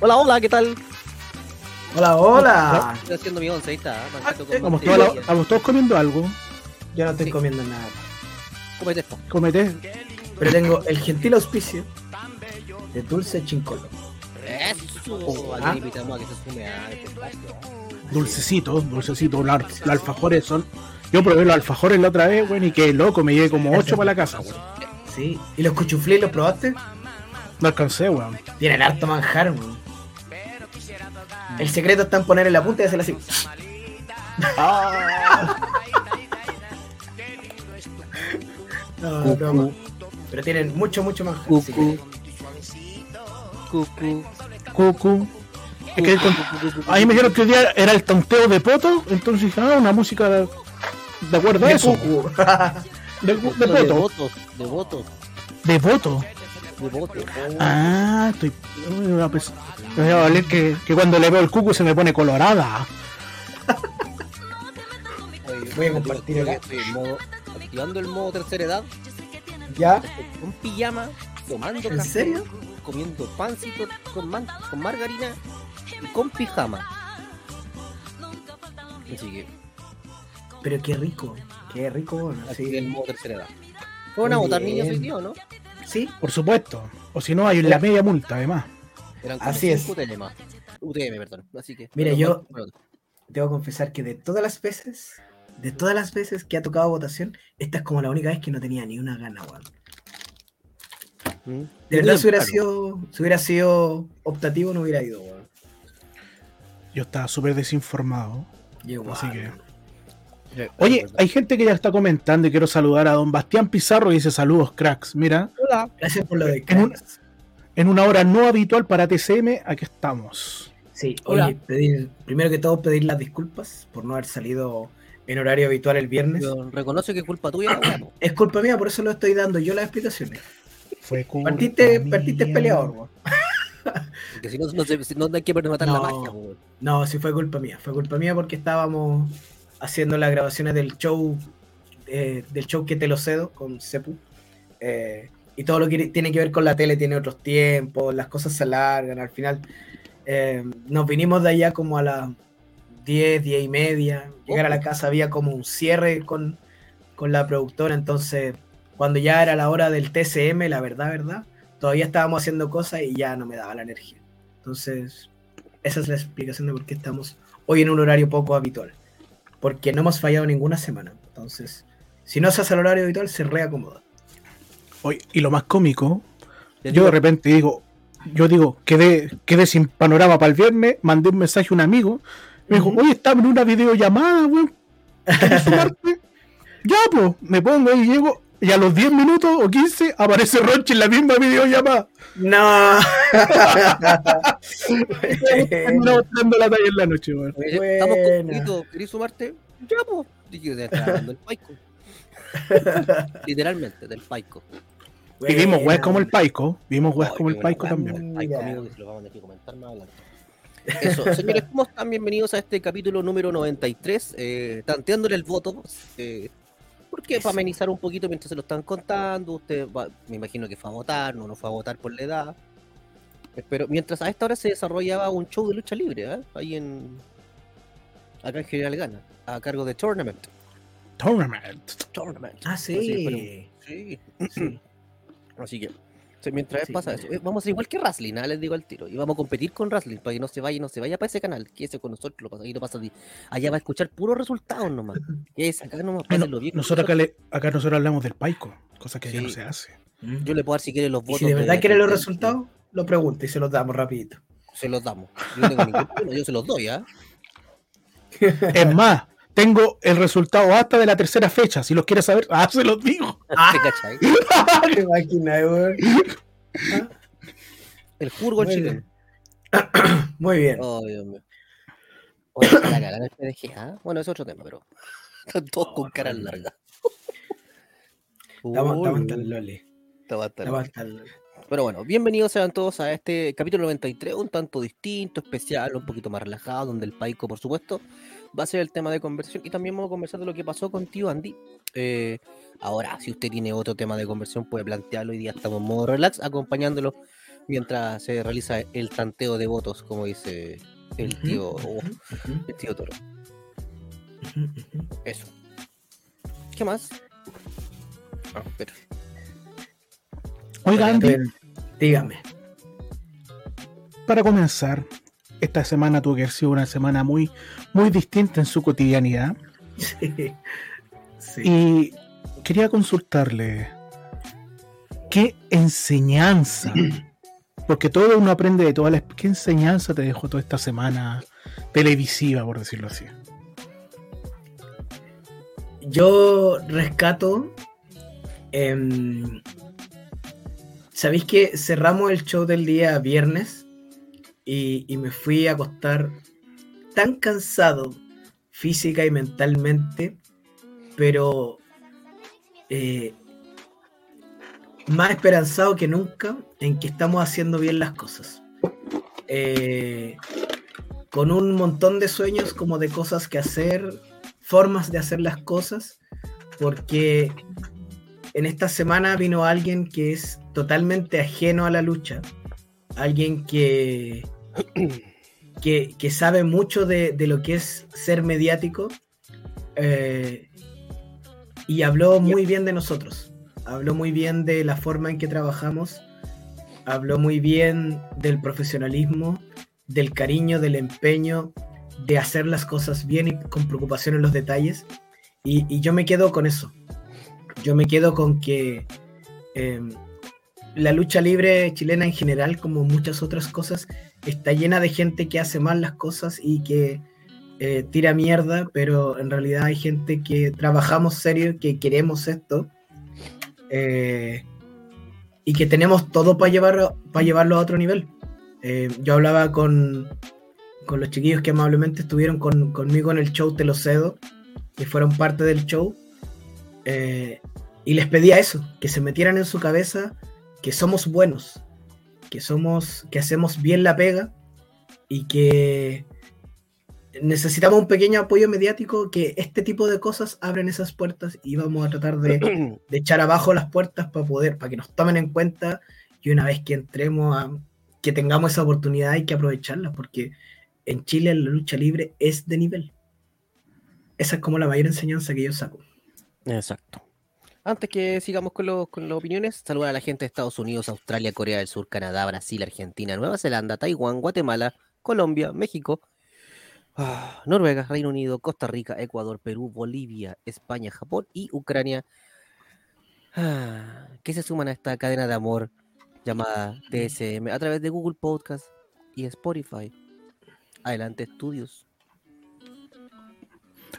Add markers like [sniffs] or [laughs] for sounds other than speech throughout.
Hola, hola, ¿qué tal? hola, hola. Estoy haciendo mi once, ahí está. ¿eh? Ah, eh, Vamos mantequilla. todos, estamos todos comiendo algo. Yo no estoy Sí. comiendo nada. Cómete esto. Comete. Pero tengo el gentil auspicio de Dulce Chincolo. Eso. Ah. Aquí invitamos a que se sume a este espacio. Dulcecitos, dulcecitos. Los, los alfajores son. Yo probé los alfajores la otra vez, weón, y qué loco, me llevé como 8 para la casa, weón. Sí. ¿Y los cuchuflés los probaste? No alcancé, weón. Tienen harto manjar, weón. El secreto está en ponerle la punta y hacerla así. [laughs] No, no, Pero tienen mucho, mucho manjar. que- Cucu. Cucu. Cucu. Es que ahí me dijeron que hoy día era el tonteo de poto, entonces dije, ah, una música de, de acuerdo a de eso. De, de De poto. votos, de votos, De voto. De votos. Ah, estoy. una Me voy a valer que, que cuando le veo el cucu se me pone colorada. Voy a compartir acá. estoy en modo, activando el modo tercera edad, ¿Ya? con pijama, tomando ¿En café, serio? comiendo pancito con, man- con margarina y con pijama. Así que, Pero qué rico. Qué rico, bueno. así el modo tercera edad. ¿Fueron a Muy votar niños hoy día o no? Sí. Por supuesto. O si no, hay la media multa, además. Eran Así es. UTM. UTM, perdón. Así que. Mira, yo- Debo confesar que de todas las veces, de todas las veces que ha tocado votación, esta es como la única vez que no tenía ni una gana, weón. ¿Mm? De verdad, si hubiera Claro. sido, si hubiera sido optativo, no hubiera ido, weón. Yo estaba súper desinformado. Yo Así que- Oye, verdad. hay gente que ya está comentando y quiero saludar a don Bastián Pizarro y dice saludos, cracks. Mira, Hola. Gracias por lo de En un- cracks. en una hora no habitual para TCM, aquí estamos. Sí, Hola. oye, pedir, primero que todo, pedir las disculpas por no haber salido en horario habitual el viernes. Yo reconozco que es culpa tuya. Es culpa mía, por eso lo estoy dando yo las explicaciones. Fue culpa Partiste, mía. partiste peleador. Porque si no, no, no hay que matar la magia, weón. No, sí fue culpa mía. Fue culpa mía porque estábamos haciendo las grabaciones del show, eh, del show que te lo cedo con Sepu. eh, y todo lo que tiene que ver con la tele tiene otros tiempos, las cosas se alargan. Al final eh, nos vinimos de allá como a las 10, 10 y media. Llegar a la casa había como un cierre con, con la productora. Entonces, cuando ya era la hora del TCM, la verdad, verdad, todavía estábamos haciendo cosas y ya no me daba la energía. Entonces, esa es la explicación de por qué estamos hoy en un horario poco habitual. Porque no hemos fallado ninguna semana. Entonces, si no se hace el horario habitual, se reacomoda. Oye, y lo más cómico, yo digo, de repente digo, yo digo, quedé, quedé sin panorama para el viernes, mandé un mensaje a un amigo, me dijo, Ujú. oye, estaba en una videollamada, weón. ¿Quieres sumarte? [laughs] ya, pues, me pongo ahí y llego, y a los 10 minutos o 15 aparece Ronchi en la misma videollamada. No. [laughs] Terminamos dando la talla en la noche, weón. Estamos completos. ¿Querés sumarte? Ya, pues. Dije, te está dando el paico. [laughs] Literalmente, del paico. Y vimos weas como el Paico, vimos weas como el Paico también. Paico, amigo, que se lo vamos a tener que comentar más adelante. Eso, [laughs] señores, ¿cómo están? Bienvenidos a este capítulo número 93, eh, tanteándole el voto. Eh, porque para amenizar un poquito mientras se lo están contando, usted va- me imagino que fue a votar, no, no fue a votar por la edad. Pero mientras a esta hora se desarrollaba un show de lucha libre, ¿eh? ahí en. Acá en General Gana, a cargo de Tournament. Tournament. Tournament. Ah, Así, pero- sí. sí. Sí. [clears throat] Así que, sí, mientras Sí. pasa eso, eh, vamos a ser igual que Wrestling, ¿ah? les digo al tiro. Y vamos a competir con Wrestling para que no se vaya, no se vaya para ese canal. Que ese con nosotros lo pasa, ahí lo pasa di- Allá va a escuchar puros resultados nomás. Que es acá nomás, Bueno, bien. nosotros acá, le- acá nosotros hablamos del Paico, cosa que ya no Sí. se hace. Yo le puedo dar si quiere los Y votos. si de verdad quiere los resultados, lo pregunta y se los damos rapidito. Se los damos. Yo no tengo ningún problema, yo se los doy, ¿ah? Es más, tengo el resultado hasta de la tercera fecha. Si los quieres saber, [laughs] ah, se los digo. Ah. ¿Te cachai? [laughs] Qué máquina, weón. El furgol Muy chileno. [clears throat] Muy bien. Oh, Dios mío. Oye, la cagada ¿ah? Bueno, es otro tema, pero. [laughs] Están todos con caras largas. Tan loli. Tan loli. Pero bueno, bienvenidos sean todos a este capítulo 93, un tanto distinto, especial, un poquito más relajado, donde el Paico, por supuesto, va a ser el tema de conversión y también vamos a conversar de lo que pasó con tío Andy. Eh, ahora, si usted tiene otro tema de conversión, puede plantearlo. Hoy día estamos en modo relax, acompañándolo mientras se realiza el tanteo de votos, como dice el tío, el tío Toro. Eso. ¿Qué más? Ah, espera. Oiga, Andy, Dígame. para comenzar, esta semana tuvo que haber sido una semana muy, muy distinta en su cotidianidad. Sí. Sí. Y quería consultarle qué enseñanza, [clears throat] porque todo uno aprende de todas las... ¿Qué enseñanza te dejó toda esta semana televisiva, por decirlo así? Yo rescato. em, ¿Sabéis que cerramos el show del día viernes? Y, me fui a acostar tan cansado física y mentalmente, pero eh, más esperanzado que nunca en que estamos haciendo bien las cosas. Eh, con un montón de sueños como de cosas que hacer, formas de hacer las cosas, porque en esta semana vino alguien que es totalmente ajeno a la lucha, alguien que, que, que sabe mucho de, de lo que es ser mediático eh, y habló muy bien de nosotros, habló muy bien de la forma en que trabajamos, habló muy bien del profesionalismo, del cariño, del empeño, de hacer las cosas bien y con preocupación en los detalles. Y, y yo me quedo con eso. Yo me quedo con que eh, la lucha libre chilena en general, como muchas otras cosas, está llena de gente que hace mal las cosas y que eh, tira mierda, pero en realidad hay gente que trabajamos serio, que queremos esto eh, y que tenemos todo para llevarlo, para llevarlo a otro nivel. Eh, yo hablaba con, con los chiquillos que amablemente estuvieron con- conmigo en el show Te lo cedo, que fueron parte del show, y les pedía eso, que se metieran en su cabeza que somos buenos, que somos, que hacemos bien la pega y que necesitamos un pequeño apoyo mediático, que este tipo de cosas abren esas puertas y vamos a tratar de, [clears throat] de echar abajo las puertas para poder, para que nos tomen en cuenta y una vez que entremos a que tengamos esa oportunidad hay que aprovecharla porque en Chile la lucha libre es de nivel. Esa es como la mayor enseñanza que yo saco. Exacto. Antes que sigamos con, los- con las opiniones, saludar a la gente de Estados Unidos, Australia, Corea del Sur, Canadá, Brasil, Argentina, Nueva Zelanda, Taiwán, Guatemala, Colombia, México, ah, Noruega, Reino Unido, Costa Rica, Ecuador, Perú, Bolivia, España, Japón y Ucrania, ah, que se suman a esta cadena de amor llamada TSM a través de Google Podcast y Spotify. Adelante, estudios.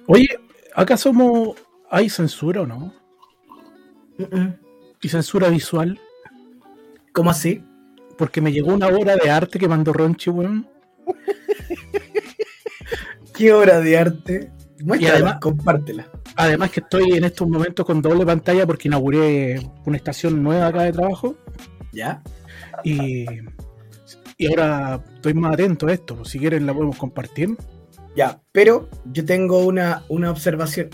Oye, ¿acá somos... ¿Hay censura o no? ¿Y censura visual? ¿Cómo así? Porque me llegó una obra de arte que mandó Ronchi, weón. [laughs] ¿Qué obra de arte? Muéstrala, además- compártela. Además que estoy en estos momentos con doble pantalla porque inauguré una estación nueva acá de trabajo ¿Ya? y, y ahora estoy más atento a esto. Si quieren la podemos compartir. Ya, pero yo tengo una, una observación.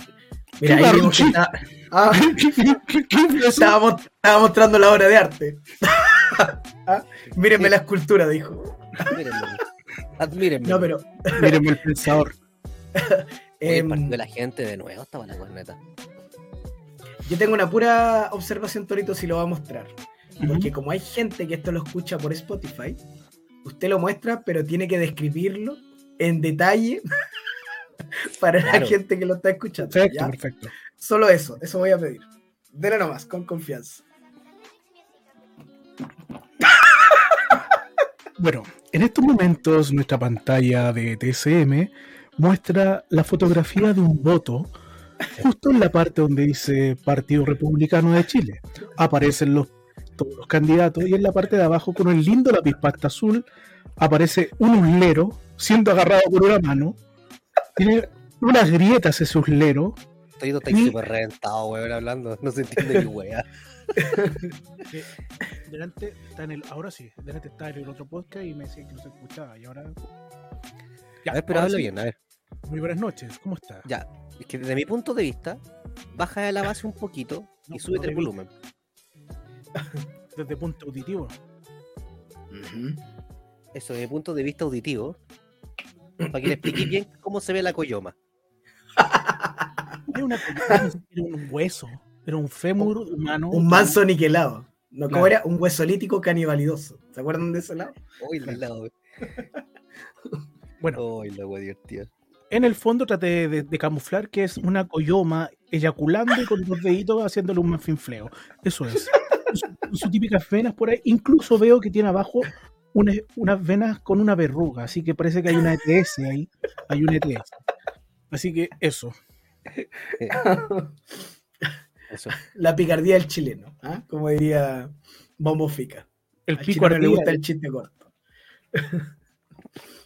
Mira, ¿Qué ahí que está, ah, [laughs] estaba, mo- estaba mostrando la obra de arte. [laughs] Ah, Mírenme la escultura, dijo. Admírenme. Admírenme. No, pero Mírenme el pensador. [laughs] Oye, em, la gente de nuevo, estaba la corneta. yo tengo una pura observación, Torito, si lo va a mostrar. Porque como hay gente que esto lo escucha por Spotify, usted lo muestra, pero tiene que describirlo en detalle para la gente que lo está escuchando. Perfecto, ¿ya? perfecto. Solo eso, eso voy a pedir. Dele nomás, con confianza. Bueno, en estos momentos nuestra pantalla de TSM muestra la fotografía de un voto justo en la parte donde dice Partido Republicano de Chile. Aparecen los, todos los candidatos y en la parte de abajo con el lindo lápiz pasta azul aparece un uslero siendo agarrado por una mano. Tiene unas grietas ese uslero Estoy está súper reventado, weón, hablando. [laughs] No se entiende ni wea. Delante está en el, ahora sí, delante está en el otro podcast y me decía que no se escuchaba y ahora. Ya, a ver, pero habla sí. bien, a ver. Muy buenas noches, ¿cómo está? Ya, es que desde mi punto de vista, baja de la base un poquito No, y súbete no el volumen. [laughs] Desde punto auditivo. Ujú. Eso, desde mi punto de vista auditivo, para que le explique bien cómo se ve la coyoma. [laughs] Era, una, [laughs] era un hueso, era un fémur humano. Un manso niquelado. No, ¿cómo Claro. era? Un huesolítico canibalidoso. ¿Se acuerdan de ese lado? Uy, la lado, Bueno, Uy, la divertida. en el fondo traté de, de camuflar que es una coyoma eyaculando y con los deditos haciéndole un manfinfleo. Eso es. Su- sus típicas venas por ahí. Incluso veo que tiene abajo una- unas venas con una verruga, así que parece que hay una ETS ahí. Hay una ETS. Así que eso. Eso. La picardía del chileno, ¿ah? como diría Bombo Fica. El Al pico le gusta el chiste corto.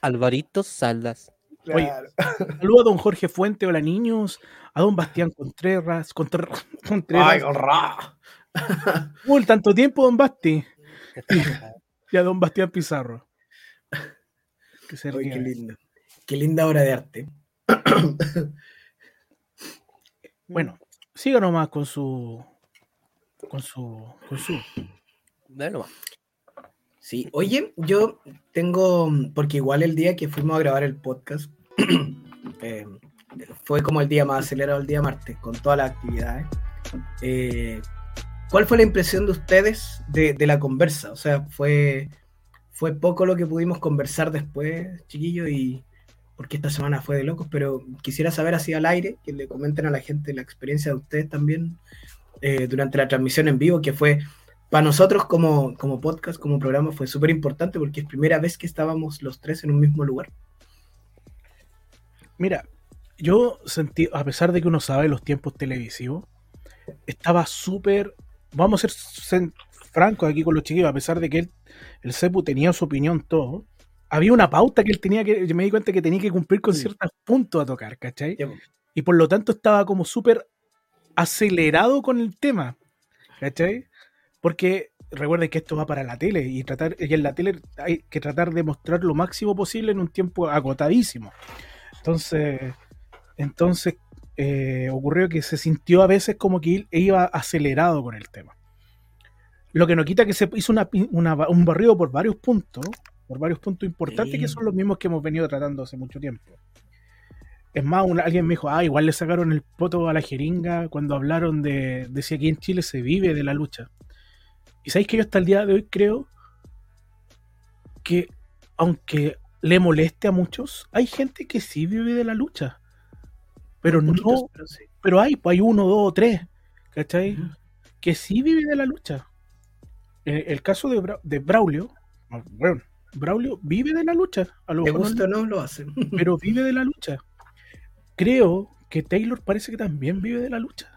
Alvarito Salas. Oye, Claro. Saludo a don Jorge Fuente, hola niños. A don Bastián Contreras. Contreras. Contreras. Ay, gorra. Uy, tanto tiempo, don Basti. Y a don Bastián Pizarro. Que se ría. qué lindo. Qué linda obra de arte. Bueno, siga nomás con su. Con su. Con su. Dale nomás. Sí, oye, yo tengo, porque igual el día que fuimos a grabar el podcast, [clears throat] eh, fue como el día más acelerado, el día martes, con todas las actividades. Eh, ¿Cuál fue la impresión de ustedes de, de la conversa? O sea, fue, fue poco lo que pudimos conversar después, chiquillos, y porque esta semana fue de locos, pero quisiera saber así al aire, que le comenten a la gente la experiencia de ustedes también eh, durante la transmisión en vivo, que fue para nosotros como, como podcast, como programa, fue súper importante porque es primera vez que estábamos los tres en un mismo lugar. Mira, yo sentí, a pesar de que uno sabe los tiempos televisivos, estaba súper. Vamos a ser francos aquí con los chiquillos, a pesar de que él, el CEPU tenía su opinión, todo. Había una pauta que él tenía que. Yo me di cuenta que tenía que cumplir con Sí. ciertos puntos a tocar, ¿cachai? Y por lo tanto estaba como súper acelerado con el tema, ¿cachai? Porque recuerden que esto va para la tele y tratar y en la tele hay que tratar de mostrar lo máximo posible en un tiempo agotadísimo. Entonces, entonces eh, ocurrió que se sintió a veces como que iba acelerado con el tema. Lo que no quita que se hizo una, pi- una- un barrido por varios puntos, por varios puntos importantes Sí. que son los mismos que hemos venido tratando hace mucho tiempo. Es más, un- alguien me dijo, ah, igual le sacaron el poto a la jeringa cuando hablaron de, de si aquí en Chile se vive de la lucha. Y sabéis que yo hasta el día de hoy creo que, aunque le moleste a muchos, hay gente que sí vive de la lucha. Pero no, Poquitos, pero sí. pero hay, pues hay uno, dos o tres, ¿cachai? Que sí vive de la lucha. El, el caso de, Bra- de Braulio, bueno, Braulio vive de la lucha. A lo ¿Te mejor no- gusta no? Lo hacen. [laughs] pero vive de la lucha. Creo que Taylor parece que también vive de la lucha.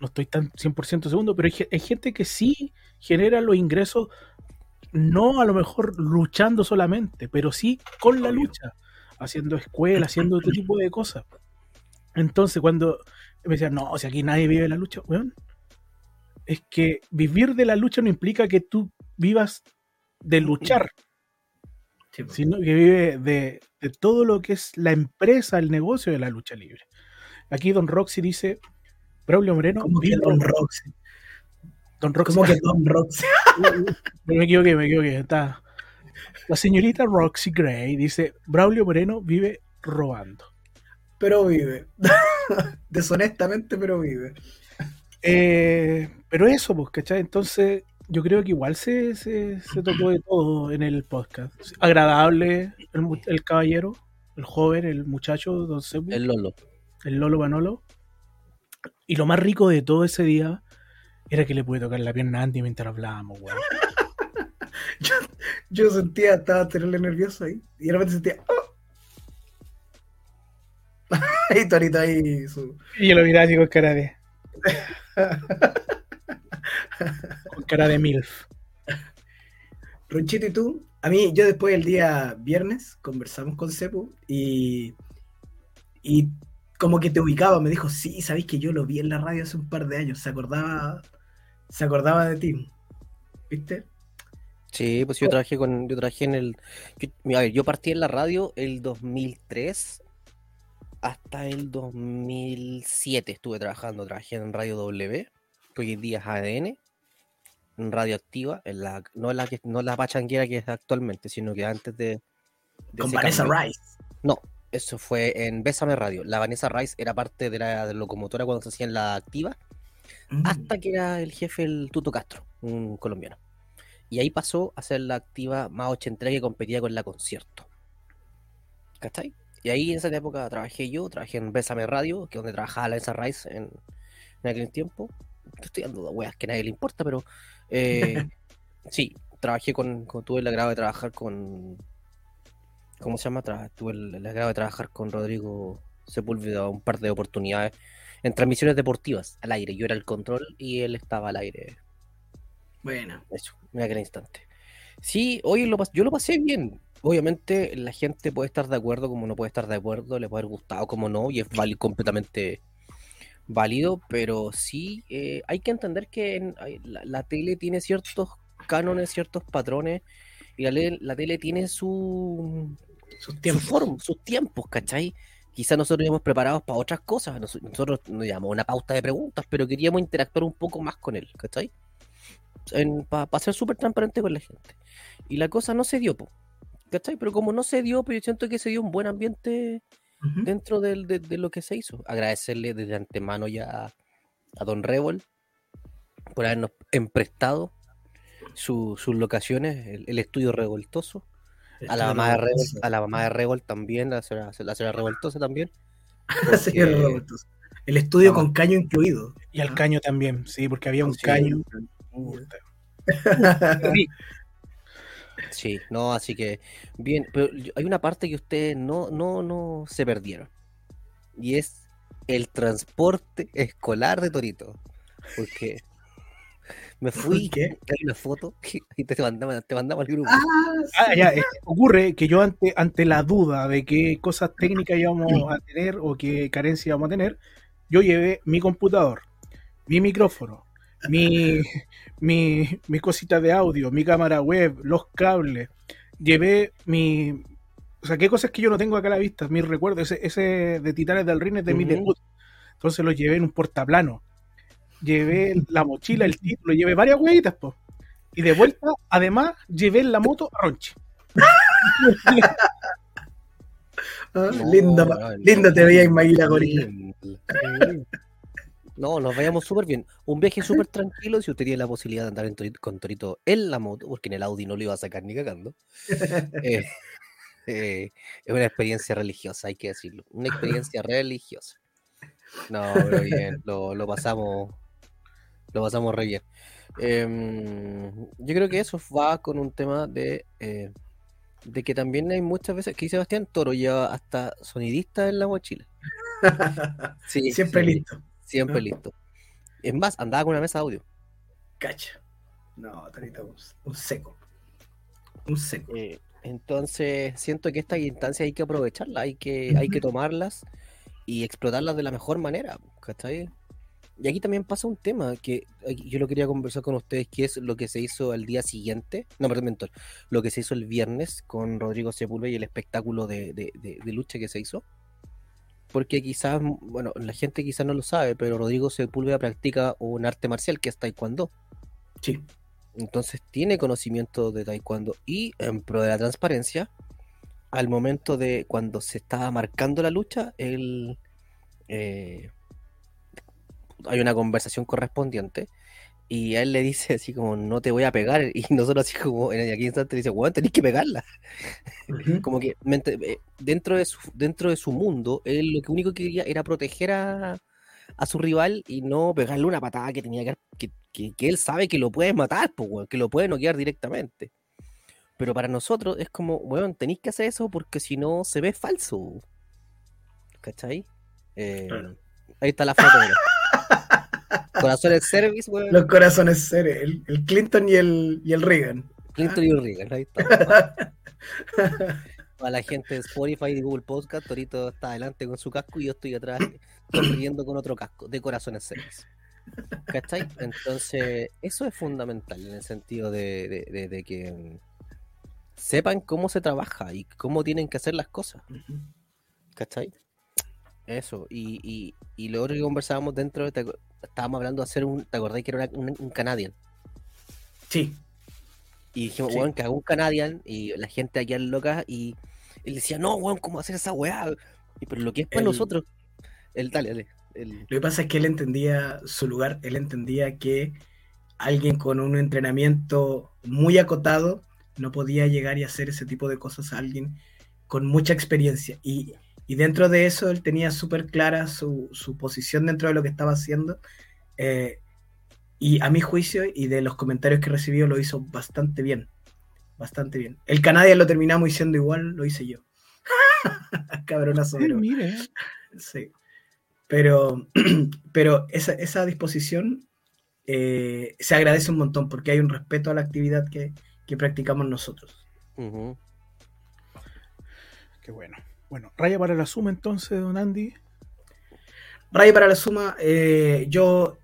No estoy tan 100% segundo, pero hay, ge- hay gente que sí genera los ingresos, no a lo mejor luchando solamente, pero sí con la lucha, haciendo escuela, haciendo otro tipo de cosas. Entonces, cuando me decían, no, si aquí nadie vive de la lucha, weón, es que vivir de la lucha no implica que tú vivas de luchar Sí, po. sino que vive de, de todo lo que es la empresa, el negocio de la lucha libre. Aquí Don Roxy dice, Braulio Moreno, ¿Cómo que Don Roxy? Don Roxy, ¿Cómo que [laughs] Don Roxy? me equivoqué, me equivoqué, está. La señorita Roxy Gray dice, Braulio Moreno vive robando. Pero vive. [laughs] Deshonestamente, pero vive. Eh, pero eso, pues, ¿cachai? Entonces, yo creo que igual se, se, se tocó de todo en el podcast. Agradable el, el caballero, el joven, el muchacho, Don Sebu. El Lolo. el Lolo Manolo. Y lo más rico de todo ese día era que le pude tocar la pierna a Andy mientras hablábamos, weón. [laughs] Yo, yo sentía, estaba terrible nervioso ahí. Y de repente sentía. ¡oh! [laughs] y Torito ahí su. Y yo lo miraba así con cara de. [laughs] con cara de MILF. [laughs] Ronchito, ¿y tú? A mí, yo después del día viernes conversamos con Cepu y, y como que te ubicaba, me dijo, sí, sabéis que yo lo vi en la radio hace un par de años, se acordaba se acordaba de ti. ¿Viste? Sí, pues yo trabajé con, yo trabajé en el, yo, a ver, yo partí en la radio el 2003 hasta el 2007 estuve trabajando, trabajé en Radio W, que hoy en día es ADN, en Radio Activa, en la, no la que, no la pachanguera que es actualmente, sino que antes de, con Vanessa Rice. No, eso fue en Bésame Radio. La Vanessa Rice era parte de la locomotora cuando se hacía en la activa, mm. hasta que era el jefe el Tuto Castro, un colombiano. Y ahí pasó a ser la activa más ochentera que competía con la concierto. ¿Cachai? Y ahí en esa época trabajé yo, trabajé en Bésame Radio, que es donde trabajaba la Vanessa Rice en, aquel tiempo. Estoy dando weas que a nadie le importa, pero eh, [laughs] sí, trabajé con, tuve el agrado de trabajar con ¿cómo se llama? tuve el, agrado de trabajar con Rodrigo Sepúlveda un par de oportunidades en transmisiones deportivas al aire. Yo era el control y él estaba al aire. Bueno. Eso, en aquel instante. Sí, hoy lo, yo lo pasé bien. Obviamente la gente puede estar de acuerdo como no puede estar de acuerdo, le puede haber gustado como no, y es completamente válido, pero sí eh, hay que entender que la, tele tiene ciertos cánones, ciertos patrones, y la, la tele tiene su, sus tiempos. sus tiempos, ¿cachai? Quizás nosotros íbamos preparados para otras cosas. Nosotros nos llamamos una pauta de preguntas, pero queríamos interactuar un poco más con él, ¿cachai? Para ser súper transparente con la gente. Y la cosa no se dio, ¿cachai? Pero como no se dio, pero pues yo siento que se dio un buen ambiente dentro de, lo que se hizo. Agradecerle desde antemano ya a, Don Revol por habernos emprestado sus locaciones, el estudio revoltoso a la, mamá de Revolt, a la mamá de Revolt también, la señora, la Revoltosa también. [laughs] El estudio con caño incluido. Y al caño también, sí, porque había un caño. [laughs] Sí, no, así que bien, pero hay una parte que ustedes no, no, no se perdieron. Y es el transporte escolar de Torito. Porque [laughs] me fui, hay una foto y te mandaba, te mandaba al grupo. Ah, ah ya, eh, ocurre que yo ante, ante la duda de qué cosas técnicas íbamos a [laughs] tener o qué carencia íbamos a tener, yo llevé mi computador, mi micrófono, mi, mi, mis cositas de audio, mi cámara web, los cables, llevé mi... O sea, qué cosas que yo no tengo acá a la vista, mis recuerdos, ese, ese de Titanes del Ring de mi debut. Entonces los llevé en un portaplano llevé la mochila, el título, llevé varias huevitas, pues. Y de vuelta, además, llevé la moto a Ronchi. Ah, lindo, lindo te veía en Maguila Gorila. No, nos vayamos súper bien. Un viaje súper tranquilo si usted tiene la posibilidad de andar con Torito en la moto, porque en el Audi no lo iba a sacar ni cagando. [laughs] Eh, eh, es una experiencia religiosa, hay que decirlo. Una experiencia religiosa. No, pero bien, lo, lo pasamos lo pasamos re bien. Em, yo creo que eso va con un tema de, eh, de que también hay muchas veces que Sebastián Toro lleva hasta sonidista en la mochila. [laughs] sí, siempre listo. Siempre listo. Es más, andaba con una mesa de audio. Cacha. No, Tarita, un, seco. Un seco. Eh, entonces, siento que estas instancias hay que aprovecharlas, hay que, hay que tomarlas y explotarlas de la mejor manera. ¿Cachai? Y aquí también pasa un tema que yo lo quería conversar con ustedes, que es lo que se hizo al día siguiente, no, perdón, mentor, lo que se hizo el viernes con Rodrigo Sepúlveda y el espectáculo de, lucha que se hizo. Porque quizás, bueno, la gente quizás no lo sabe, pero Rodrigo Sepúlveda practica un arte marcial que es taekwondo. Sí. Entonces tiene conocimiento de taekwondo y en pro de la transparencia, al momento de cuando se estaba marcando la lucha, él... Eh, hay una conversación correspondiente y a él le dice así como no te voy a pegar y [laughs] nosotros así como en aquel instante le dice bueno tenés que pegarla como que eh, dentro de su dentro de su mundo él lo que único que quería era proteger a, su rival y no pegarle una patada que tenía que, que, él sabe que lo puede matar que lo puede noquear directamente. Pero para nosotros es como bueno tenéis que hacer eso porque si no se ve falso ¿cachai? Eh, ahí está la foto [laughs] Corazones Service, weón. Los corazones Service, el, Clinton y el, y el Reagan. Clinton y el Reagan, ahí está. [laughs] Para la gente de Spotify y Google Podcast, Torito está adelante con su casco y yo estoy atrás [coughs] sonriendo con otro casco de Corazones Service. ¿Cachai? Entonces, eso es fundamental en el sentido de, de- de- de que mm, sepan cómo se trabaja y cómo tienen que hacer las cosas. ¿Cachai? Eso, y, y, y lo otro que conversábamos dentro, te estábamos hablando de hacer un, ¿te acordás que era una- un, un Canadian? Sí, Y dijimos, Sí. weón, que haga un Canadian, y la gente aquí en loca, y él decía, no, weón, ¿cómo hacer esa weá? Y, pero lo que es para El- nosotros, el dale, dale. el- Lo que pasa es que él entendía su lugar, él entendía que alguien con un entrenamiento muy acotado no podía llegar y hacer ese tipo de cosas a alguien con mucha experiencia. Y, y dentro de eso él tenía súper clara su, su posición dentro de lo que estaba haciendo. eh, y a mi juicio y de los comentarios que recibió lo hizo bastante bien. Bastante bien. El Canadian lo terminamos diciendo igual, lo hice yo. [laughs] Cabronazo. Pero- mire, Sí. Pero, [clears throat] pero esa, esa disposición eh, se agradece un montón porque hay un respeto a la actividad que, que practicamos nosotros. Qué bueno. Bueno, raya para la suma entonces, don Andy. Ray para la suma, eh, yo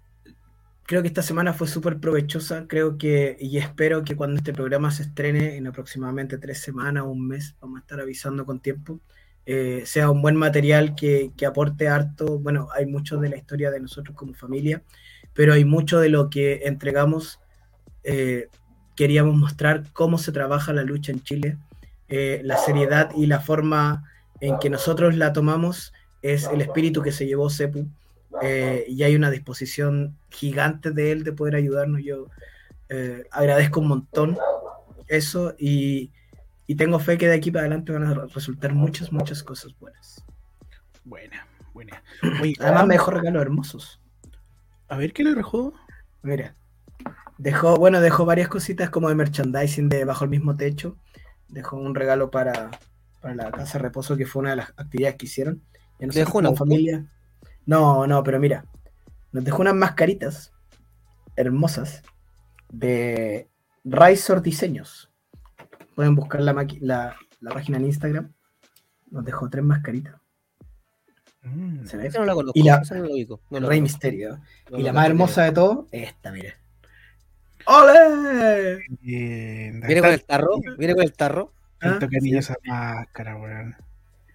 creo que esta semana fue súper provechosa, creo que y espero que cuando este programa se estrene en aproximadamente tres semanas o un mes, vamos a estar avisando con tiempo, eh, sea un buen material que, que aporte harto, bueno, hay mucho de la historia de nosotros como familia, pero hay mucho de lo que entregamos, eh, queríamos mostrar cómo se trabaja la lucha en Chile, la seriedad y la forma en que nosotros la tomamos es el espíritu que se llevó Sepu eh, y hay una disposición gigante de él de poder ayudarnos. Yo eh, agradezco un montón eso y, y tengo fe que de aquí para adelante van a resultar muchas, muchas cosas buenas. Buena, buena. Oye, [clears throat] Además me dejó regalos hermosos. a ver qué le dejó. Mira, dejó, bueno, dejó varias cositas como de merchandising de Bajo el mismo techo. Dejó un regalo para, para la casa de reposo, que fue una de las actividades que hicieron. Y nosotros ¿Dejó un como auto? familia. No, no, pero mira, nos dejó unas mascaritas hermosas de Razor Diseños. Pueden buscar la, la, la página en Instagram. Nos dejó tres mascaritas. Mm, ¿Se no la conozco, Y la- no. No Rey Misterio. no y la más hermosa de todo, esta, mire. ¡Ole! bien, ¿Viene con el tarro? ¿Viene con el tarro? Tanto cariño sí. esa máscara, weón.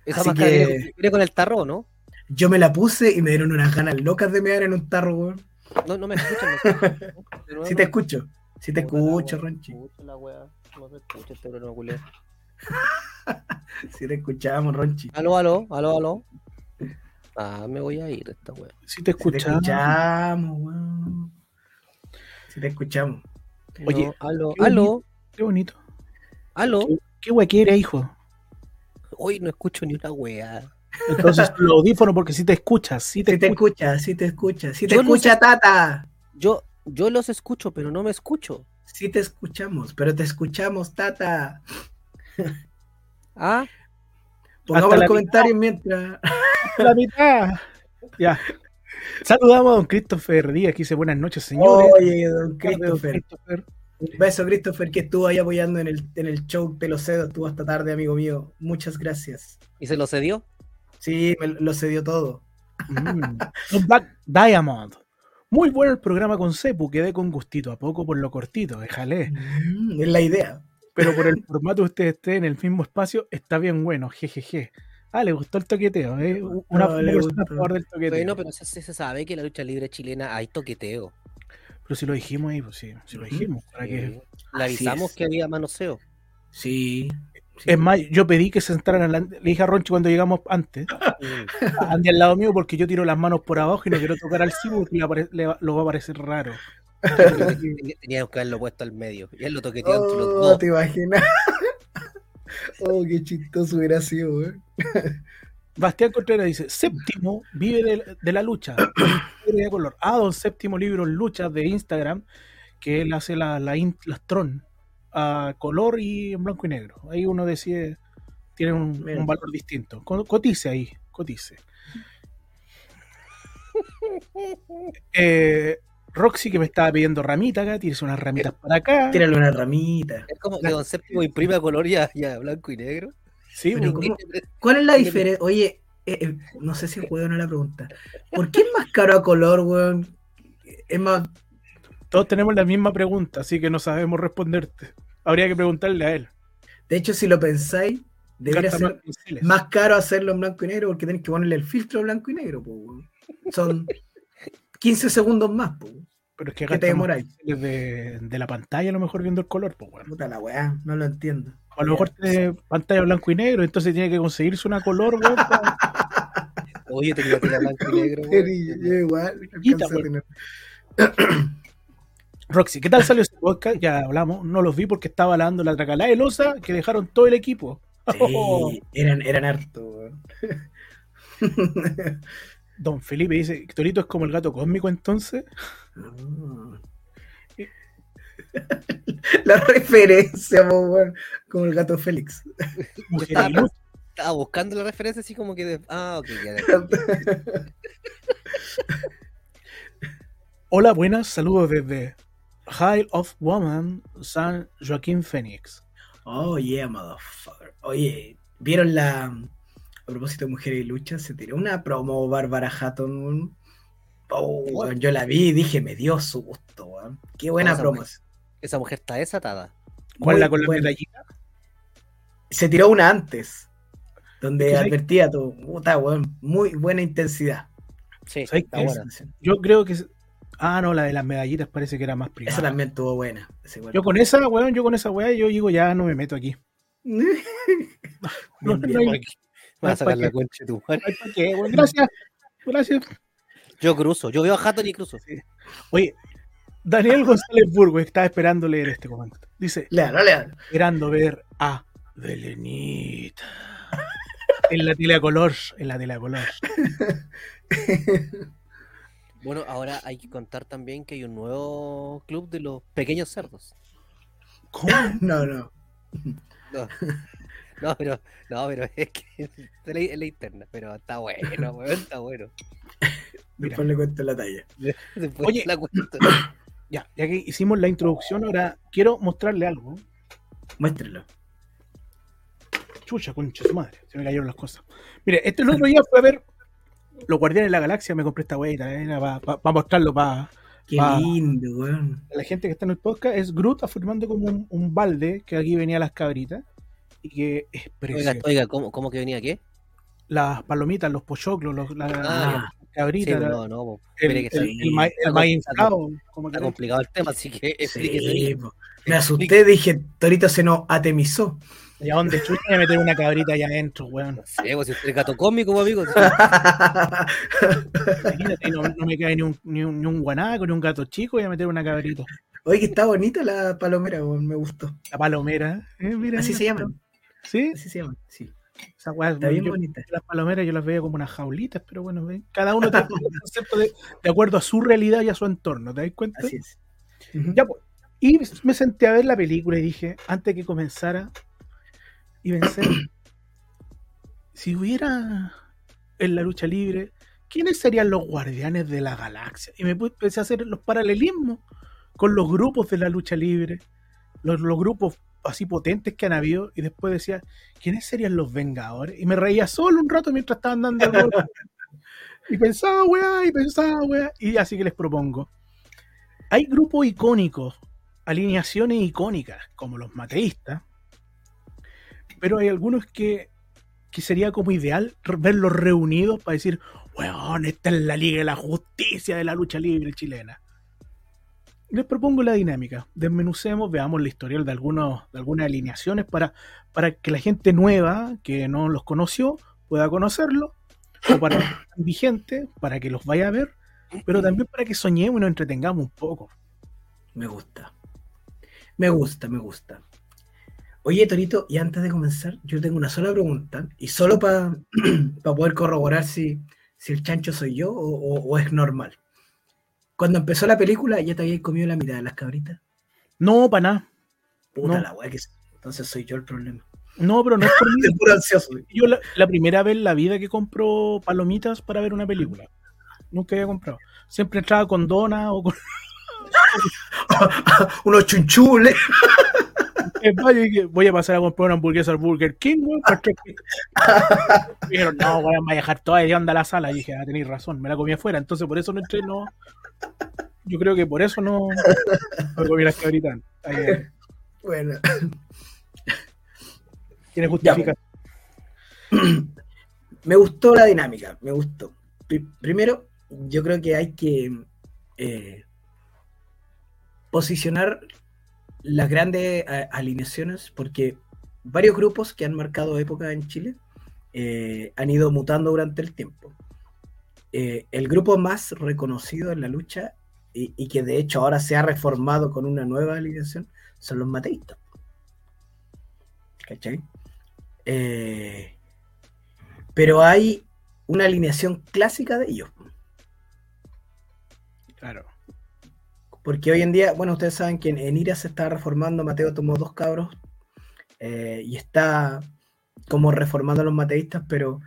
Esa Así máscara que- viene, con- el tarro, ¿no? Yo me la puse y me dieron unas ganas locas de mear en un tarro, weón. No, no me escuchan. No, [laughs] nuevo, Sí te escucho. Sí te escucho, Ronchi. escucho la wea, No se escucha este. [laughs] Sí te escuchamos, Ronchi. Aló, aló, aló, aló. Ah, me voy a ir esta wea. Si te Sí te escuchamos. escuchamos, weón. Sí te escuchamos. Oye, aló, aló, Qué bonito. aló. Qué guaquera, hijo. Hoy no escucho ni una wea. Entonces, los audífonos, porque si te escuchas, si te Sí te escuchas. escucha, sí te escucha. Sí te Yo no escucha, Tata. Yo, yo los escucho, pero no me escucho. Sí te escuchamos, pero te escuchamos, Tata. [laughs] Ah, Pongamos los comentarios mientras. La mitad. Ya. Saludamos a don Christopher Díaz, que dice buenas noches, señores. Oye, don Christopher. Christopher. Un beso, Christopher, que estuvo ahí apoyando en el, en el show. Te lo cedo, estuvo hasta tarde, amigo mío. Muchas gracias. ¿y se lo cedió? Sí, me lo cedió todo. Mm. Black Diamond. Muy bueno el programa con Cepu, quedé con gustito, a poco por lo cortito, déjale. Mm, es la idea. Pero por el formato ustedes estén en el mismo espacio, está bien bueno, jejeje. Ah, le gustó el toqueteo, ¿eh? Una No, le persona a gustó. favor del toqueteo. Bueno, pero se, se sabe que en la lucha libre chilena hay toqueteo. Pero si lo dijimos ahí, pues sí, si lo dijimos. para que- Sí. Le avisamos es. que había manoseo. Sí. Es más, yo pedí que se sentaran, a la- le dije a Ronchi cuando llegamos antes, Mm. a Andy al lado mío porque yo tiro las manos por abajo y no quiero tocar al Cibo porque le, apare- le va- lo va a parecer raro. Tenía- Teníamos que haberlo puesto al medio. Y él lo toqueteó entre los Oh, dos. te imaginas. [laughs] oh, qué chistoso hubiera sido, güey. Bastián Contreras dice, séptimo vive de, de la lucha. De color. Ah, don séptimo libro luchas de Instagram, que él hace la, la in- las tron a color y en blanco y negro. Ahí uno decide, tiene un, valor distinto. Co- Cotice ahí, cotice. [laughs] Eh, Roxy que me estaba pidiendo ramita acá, tienes unas ramitas para acá. Tírale una ramita. Es como que Don Séptimo imprime a color ya, ya blanco y negro. Sí, Pero pues, ¿cómo? ¿Cuál es la diferencia? Oye, eh, eh, no sé si puedo o no la pregunta. ¿Por qué es más caro a color, weón? Es más, Todos tenemos la misma pregunta, así que no sabemos responderte. Habría que preguntarle a él. de hecho, si lo pensáis, debería Gasta ser más caro hacerlo en blanco y negro porque tenés que ponerle el filtro blanco y negro. po, weón. Son 15 segundos más. Po. Pero es que ¿Qué te gasta más demoráis? de, de la pantalla, a lo mejor viendo el color, pues bueno. Puta la weá, no lo entiendo. A lo mejor tiene pantalla blanco y negro, entonces tiene que conseguirse una color, weón. [laughs] Oye, tenía tela blanco y negro. Weón. igual, Quita, weón. [coughs] Roxy, ¿qué tal salió ese podcast? Ya hablamos, no los vi porque estaba hablando la tracalá de losa que dejaron todo el equipo. Sí, [laughs] eran, eran harto, weón. Don Felipe dice, Torito es como el gato cósmico entonces. Ah. [laughs] La referencia, como el gato Félix. Estaba buscando la referencia así como que. de- Ah, ok, ya. [laughs] Hola, buenas, saludos desde High of Woman, San Joaquín Phoenix. Oh, yeah, motherfucker. Oye, ¿vieron la. A propósito de mujeres y lucha, se tiró una promo Bárbara Hatton. Oh, yo la vi y dije, me dio su gusto, weón. Qué buena promo. mujer. Esa mujer está desatada. ¿Cuál Muy la con la medallita? Se tiró una antes, donde advertía tu puta, weón. Muy buena intensidad. Sí, ¿Sabes está buena. Yo creo que... Ah, no, la de las medallitas parece que era más privada. Esa también estuvo buena. Yo con esa, weón, yo con esa weá, yo digo, ya no me meto aquí. No, [laughs] no bien. hay- Vas a sacar ¿Para la concha tu. Gracias. Gracias. Yo cruzo. Yo veo a Hatton y cruzo. Oye, Daniel González Burgo estaba esperando leer este comentario. Dice, léalo. esperando ver a Belenita. [laughs] En la tele a color, en la tele a color. [laughs] Bueno, ahora hay que contar también que hay un nuevo club de los pequeños cerdos. ¿Cómo? [laughs] No, no. No, no pero, no, pero es que es la, es la interna, pero está bueno, weón, está bueno. Mira. Después le cuento la talla. Después Oye. la cuento. Ya, ya que hicimos la introducción, ahora quiero mostrarle algo. Muéstrelo. Chucha, concha su madre. Se me cayeron las cosas. Mire, este el otro día fue a ver Los Guardianes de la Galaxia. Me compré esta weita, era para mostrarlo para Qué lindo, weón. la gente que está en el podcast. Es Groot afirmando como un, un balde que aquí venía las cabritas y que es Oiga, precioso. oiga ¿cómo, ¿cómo que venía qué? Las palomitas, los pochoclos, los, la, Ah, las Sí, cabritas, la- no, no, po. el, el, está, el el maíz complicado. inflado, como está complicado el tema, así que explíquese Sí. Me asusté, dije, Torito se nos atemizó. ¿Y a dónde chucha voy a meter una cabrita allá adentro, weón? No sé, pues si usted es gato cómico, pues, amigo. [laughs] Imagínate, no, no me cae ni un, ni, un, ni un guanaco, ni un gato chico, voy a meter una cabrita. Oye, que está bonita la palomera, weón, me gustó. La palomera, eh, mira, Así mira. se llaman. Sí, Así se llaman, sí. Esa weá, Está bien yo- bonita. las palomeras yo las veía como unas jaulitas, pero bueno, ven, cada uno tiene un [laughs] concepto de, de acuerdo a su realidad y a su entorno, ¿te das cuenta? Así es. Ujú. Ya, pues. Y me senté a ver la película y dije, antes que comenzara, y pensé, [clears throat] si hubiera en la lucha libre, ¿quiénes serían los guardianes de la galaxia? Y me empecé a hacer los paralelismos con los grupos de la lucha libre, los, los grupos así potentes que han habido, y después decía, ¿quiénes serían los vengadores? Y me reía solo un rato mientras estaban dando el gol. [laughs] Y pensaba, weá, y pensaba, weá, y así que les propongo. Hay grupos icónicos, alineaciones icónicas, como los mateístas, pero hay algunos que, que sería como ideal verlos reunidos para decir, weón, esta es la Liga de la Justicia de la lucha libre chilena. Les propongo la dinámica. Desmenucemos, veamos la historial de, algunos, de algunas alineaciones para, para que la gente nueva que no los conoció pueda conocerlo, o para los vigentes, para que los vaya a ver, pero también para que soñemos y nos entretengamos un poco. Me gusta. Me gusta, me gusta. Oye, Torito, y antes de comenzar, yo tengo una sola pregunta, y solo para [clears throat] poder corroborar si, si el chancho soy yo o es normal. Cuando empezó la película, ya te habías comido la mitad de las cabritas. No, para nada. Puta No. la weá que es. Entonces soy yo el problema. No, pero no es por [laughs] mí. Ansioso. Yo la, la primera vez en la vida que compro palomitas para ver una película. Nunca había comprado. Siempre entraba con dona o con [laughs] Unos chunchules. [laughs] Voy a pasar a comprar una hamburguesa al Burger King, Dijeron, no, voy a dejar toda y anda a la sala. Y dije, ah, tenéis razón, me la comí afuera, entonces por eso no entré, no. Yo creo que por eso no, no comí las cabritas. Ahí, Bueno, Tiene justificación. [clears throat] me gustó la dinámica, me gustó. Pri- primero, yo creo que hay que eh, posicionar las grandes a- alineaciones porque varios grupos que han marcado época en Chile eh, han ido mutando durante el tiempo. Eh, el grupo más reconocido en la lucha y, y que de hecho ahora se ha reformado con una nueva alineación son los mateístas. ¿Cachai? Eh, pero hay una alineación clásica de ellos. Claro. Porque hoy en día, bueno, ustedes saben que en, en Ira se está reformando, Mateo tomó dos cabros eh, y está como reformando a los mateístas, pero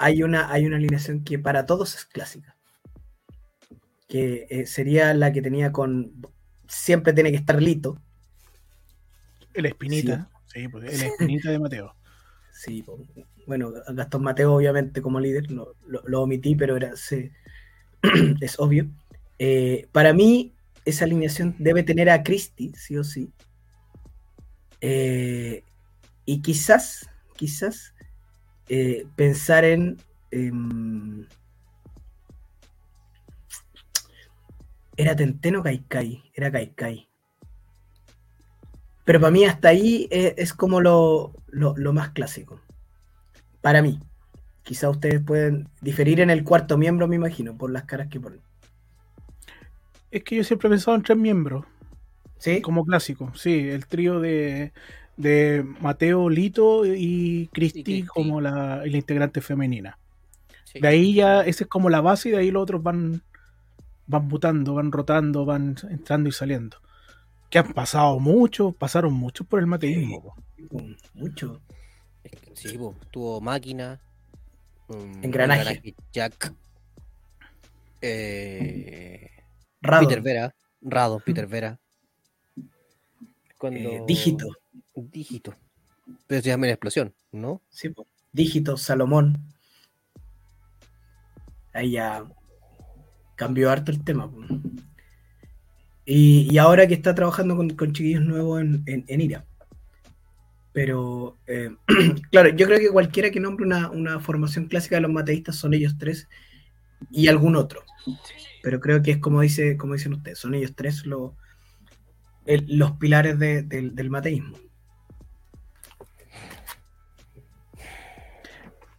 hay una, hay una alineación que para todos es clásica. Que eh, sería la que tenía con. Siempre tiene que estar Lito. El espinita. Sí, pues, el espinita de Mateo. [laughs] Sí, po. bueno, Gastón Mateo, obviamente, como líder, lo, lo- lo omití, pero era, [clears throat] es obvio. Eh, para mí, esa alineación debe tener a Christie, sí o sí. Eh, y quizás, quizás, eh, pensar en. em, era Tenteno Kaikai, era Kaikai. Pero para mí hasta ahí es, como lo, lo- lo más clásico. Para mí. Quizá ustedes pueden diferir en el cuarto miembro, me imagino, por las caras que ponen. Es que yo siempre he pensado en tres miembros, ¿Sí? como clásico. Sí, el trío de, de Mateo, Lito y Cristi Y Cristi. como la, la integrante femenina. Sí. De ahí ya, esa es como la base y de ahí los otros van, van mutando, van rotando, van entrando y saliendo. Que han pasado muchos, pasaron muchos por el mateísmo. Mm, Mucho. Sí, po, tuvo máquina. um, Engranaje. Jack. Eh, Rado. Peter Vera. Rado, Peter Vera. Cuando... eh, dígito. Dígito. Pero se llama una explosión, ¿no? Sí. Dígito, Salomón. Ahí ya cambió harto el tema. Y, y ahora que está trabajando con, con chiquillos nuevos en, en, IRA. Pero, eh, [clears throat] claro, yo creo que cualquiera que nombre una, una formación clásica de los mateístas son ellos tres y algún otro. Pero creo que es como, dice, como dicen ustedes, son ellos tres los pilares de- del- del mateísmo.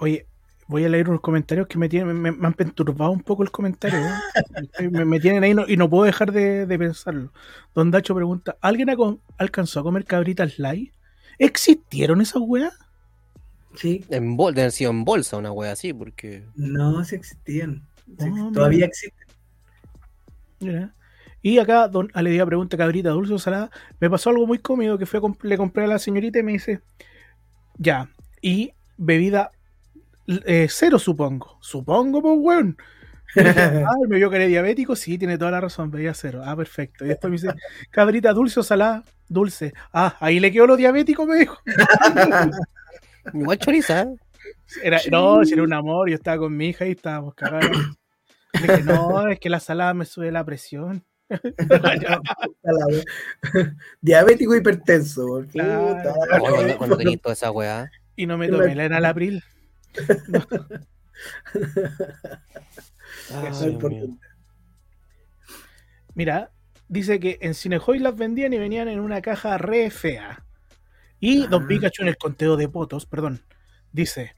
Oye, voy a leer unos comentarios que me tienen, me, me han perturbado un poco el comentario. ¿eh? [laughs] me, me tienen ahí no- y no puedo dejar de, de pensarlo. Don Dacho pregunta: ¿Alguien con- alcanzó a comer cabritas light? ¿Existieron esas weas? Sí, En bol, deben sido en bolsa una wea así, porque. no, sí existían. Sí, Ah, todavía mira. existen. Mira. Y acá Don Aledia pregunta, cabrita dulce o salada. Me pasó algo muy cómico que fue a comp- le compré a la señorita y me dice, ya, y bebida eh, cero supongo. Supongo, pues weón. Ah, me vio que era diabético, sí, tiene toda la razón, bebida cero. Ah, perfecto. Y después me dice, cabrita dulce o salada, dulce. Ah, ahí le quedó lo diabético, me dijo. [laughs] Igual choriza, ¿eh? Era, no, si era un amor, yo estaba con mi hija y estábamos cagados. Dije, no, es que la salada me sube la presión. [laughs] Diabético hipertenso. Claro. puta. Oh, cuando, cuando tenéis toda esa weá. Y no me tomé la enalapril. Eso [laughs] Ay. Mira, dice que en Cinejoy las vendían y venían en una caja re fea. Y Don Ah. Pikachu en el conteo de votos, perdón, dice,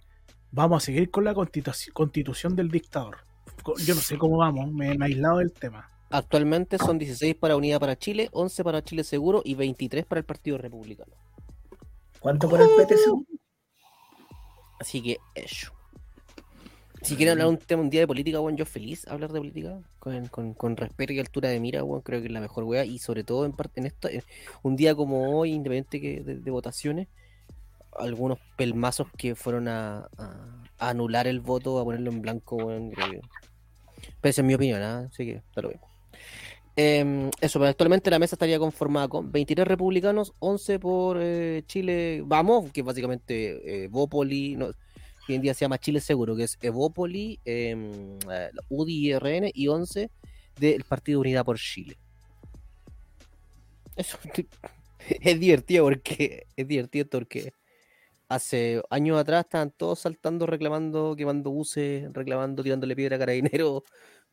vamos a seguir con la constitu- constitución del dictador. Yo no sé cómo vamos, me, me he aislado del tema. Actualmente son 16 para Unidad para Chile, 11 para Chile Seguro y 23 para el Partido Republicano. ¿Cuánto por el PTC? Así que eso. Si quieren hablar un tema un día de política, bueno, yo feliz hablar de política con, con, con respeto y altura de mira, bueno, creo que es la mejor wea y sobre todo en parte en esto, un día como hoy, independiente que de, votaciones, algunos pelmazos que fueron a, anular el voto, a ponerlo en blanco, bueno, creo Pero esa es mi opinión, ¿ah? así que está lo mismo. Em, eso, pero actualmente la mesa estaría conformada con 23 republicanos, 11 por eh, Chile Vamos, que básicamente eh, Bópoli, no, hoy en día se llama Chile Seguro, que es Evópoli, em, eh, UDI y RN, y 11 del Partido Unidad por Chile. Eso [laughs] es divertido porque es divertido porque hace años atrás estaban todos saltando, reclamando, quemando buses, reclamando, tirándole piedra a carabineros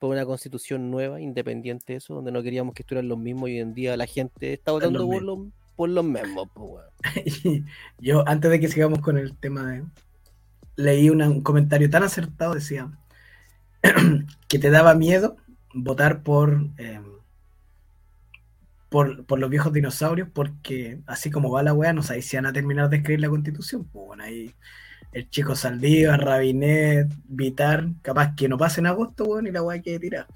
por una constitución nueva, independiente de eso, donde no queríamos que estuvieran los mismos y hoy en día la gente está votando por los, por los mismos. [laughs] Yo, antes de que sigamos con el tema de... Leí un comentario tan acertado, decía, [clears throat] que te daba miedo votar por... Eh, por, los viejos dinosaurios, porque así como va la weá, no sabéis si van a terminar de escribir la constitución. Pues bueno, ahí el chico Saldívar, Rabinet, Vitar, capaz que no pase en agosto, weón, y la weá que tirar.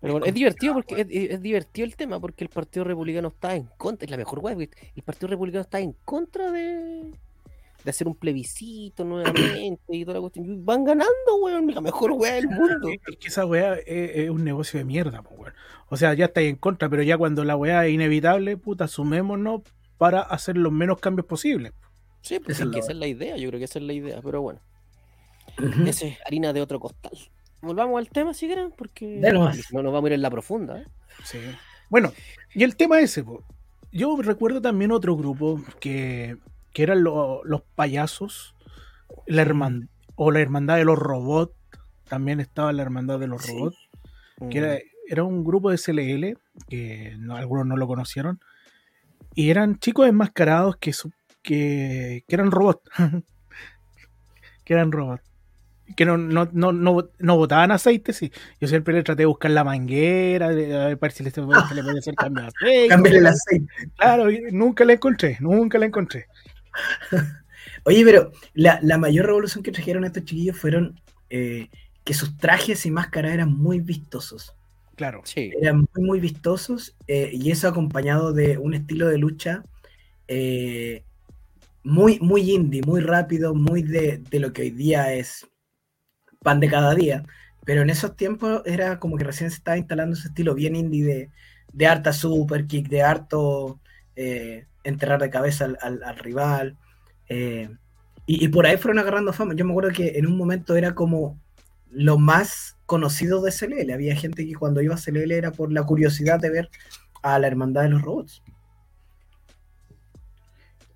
Pero es divertido porque es, divertido el tema porque el Partido Republicano está en contra, es la mejor weá, el Partido Republicano está en contra de, de hacer un plebiscito nuevamente y toda la cuestión. Van ganando, weón, la mejor weá del mundo. Es que esa weá es, un negocio de mierda, weón. O sea, ya está en contra, pero ya cuando la weá es inevitable, puta, sumémonos para hacer los menos cambios posibles. Sí, pues esa, es la idea, yo creo que esa es la idea, pero bueno. Esa es harina de otro costal. Volvamos al tema si quieren, porque no nos vamos a ir en la profunda. ¿eh? Sí. Bueno, y el tema ese, yo recuerdo también otro grupo que que eran los payasos, la o la hermandad de los robots, también estaba la hermandad de los robots, que era, era, un grupo de CLL, que algunos no lo conocieron, y eran chicos enmascarados que, que, que eran robots, [laughs] que eran robots que no, no, no, no, botaban aceite, sí. Yo siempre le traté de buscar la manguera, a ver si le, se le podía hacer cambio de aceite. el aceite. Claro, nunca la encontré, nunca la encontré. [laughs] Oye, pero la, mayor revolución que trajeron estos chiquillos fueron eh, que sus trajes y máscaras eran muy vistosos. Claro. Sí. Eran muy, muy vistosos eh, y eso acompañado de un estilo de lucha eh, muy, muy indie, muy rápido, muy de, lo que hoy día es pan de cada día. Pero en esos tiempos era como que recién se estaba instalando ese estilo bien indie de, de harta super kick, de harto enterrar de cabeza al, rival. Eh, y, por ahí fueron agarrando fama. Yo me acuerdo que en un momento era como lo más conocido de CLL. Había gente que cuando iba a CLL era por la curiosidad de ver a la hermandad de los robots.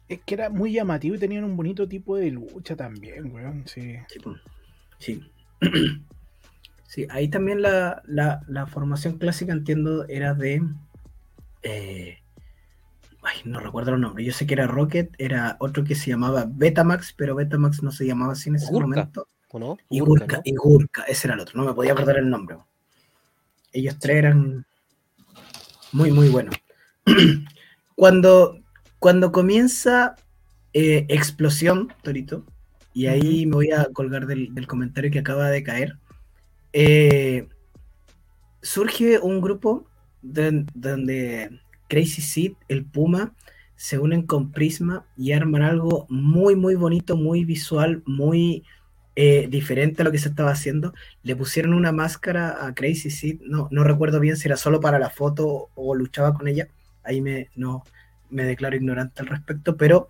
Es que era muy llamativo y tenían un bonito tipo de lucha también, weón. Sí. Sí. [clears throat] Sí, ahí también la, formación clásica, entiendo, era de eh, Ay, no recuerdo el nombre. Yo sé que era Rocket, era otro que se llamaba Betamax, pero Betamax no se llamaba así en ese momento. ¿O no? Y Gurka, y Gurka, ese era el otro. No me podía perder el nombre. Ellos tres eran muy, muy buenos. [clears throat] cuando, cuando comienza eh, Explosión, Torito, y ahí me voy a colgar del, comentario que acaba de caer, eh, surge un grupo donde Crazy Seed, el Puma, se unen con Prisma y arman algo muy, muy bonito, muy visual, muy eh, diferente a lo que se estaba haciendo. Le pusieron una máscara a Crazy Seed, no, no recuerdo bien si era solo para la foto o luchaba con ella, ahí me, no, me declaro ignorante al respecto, pero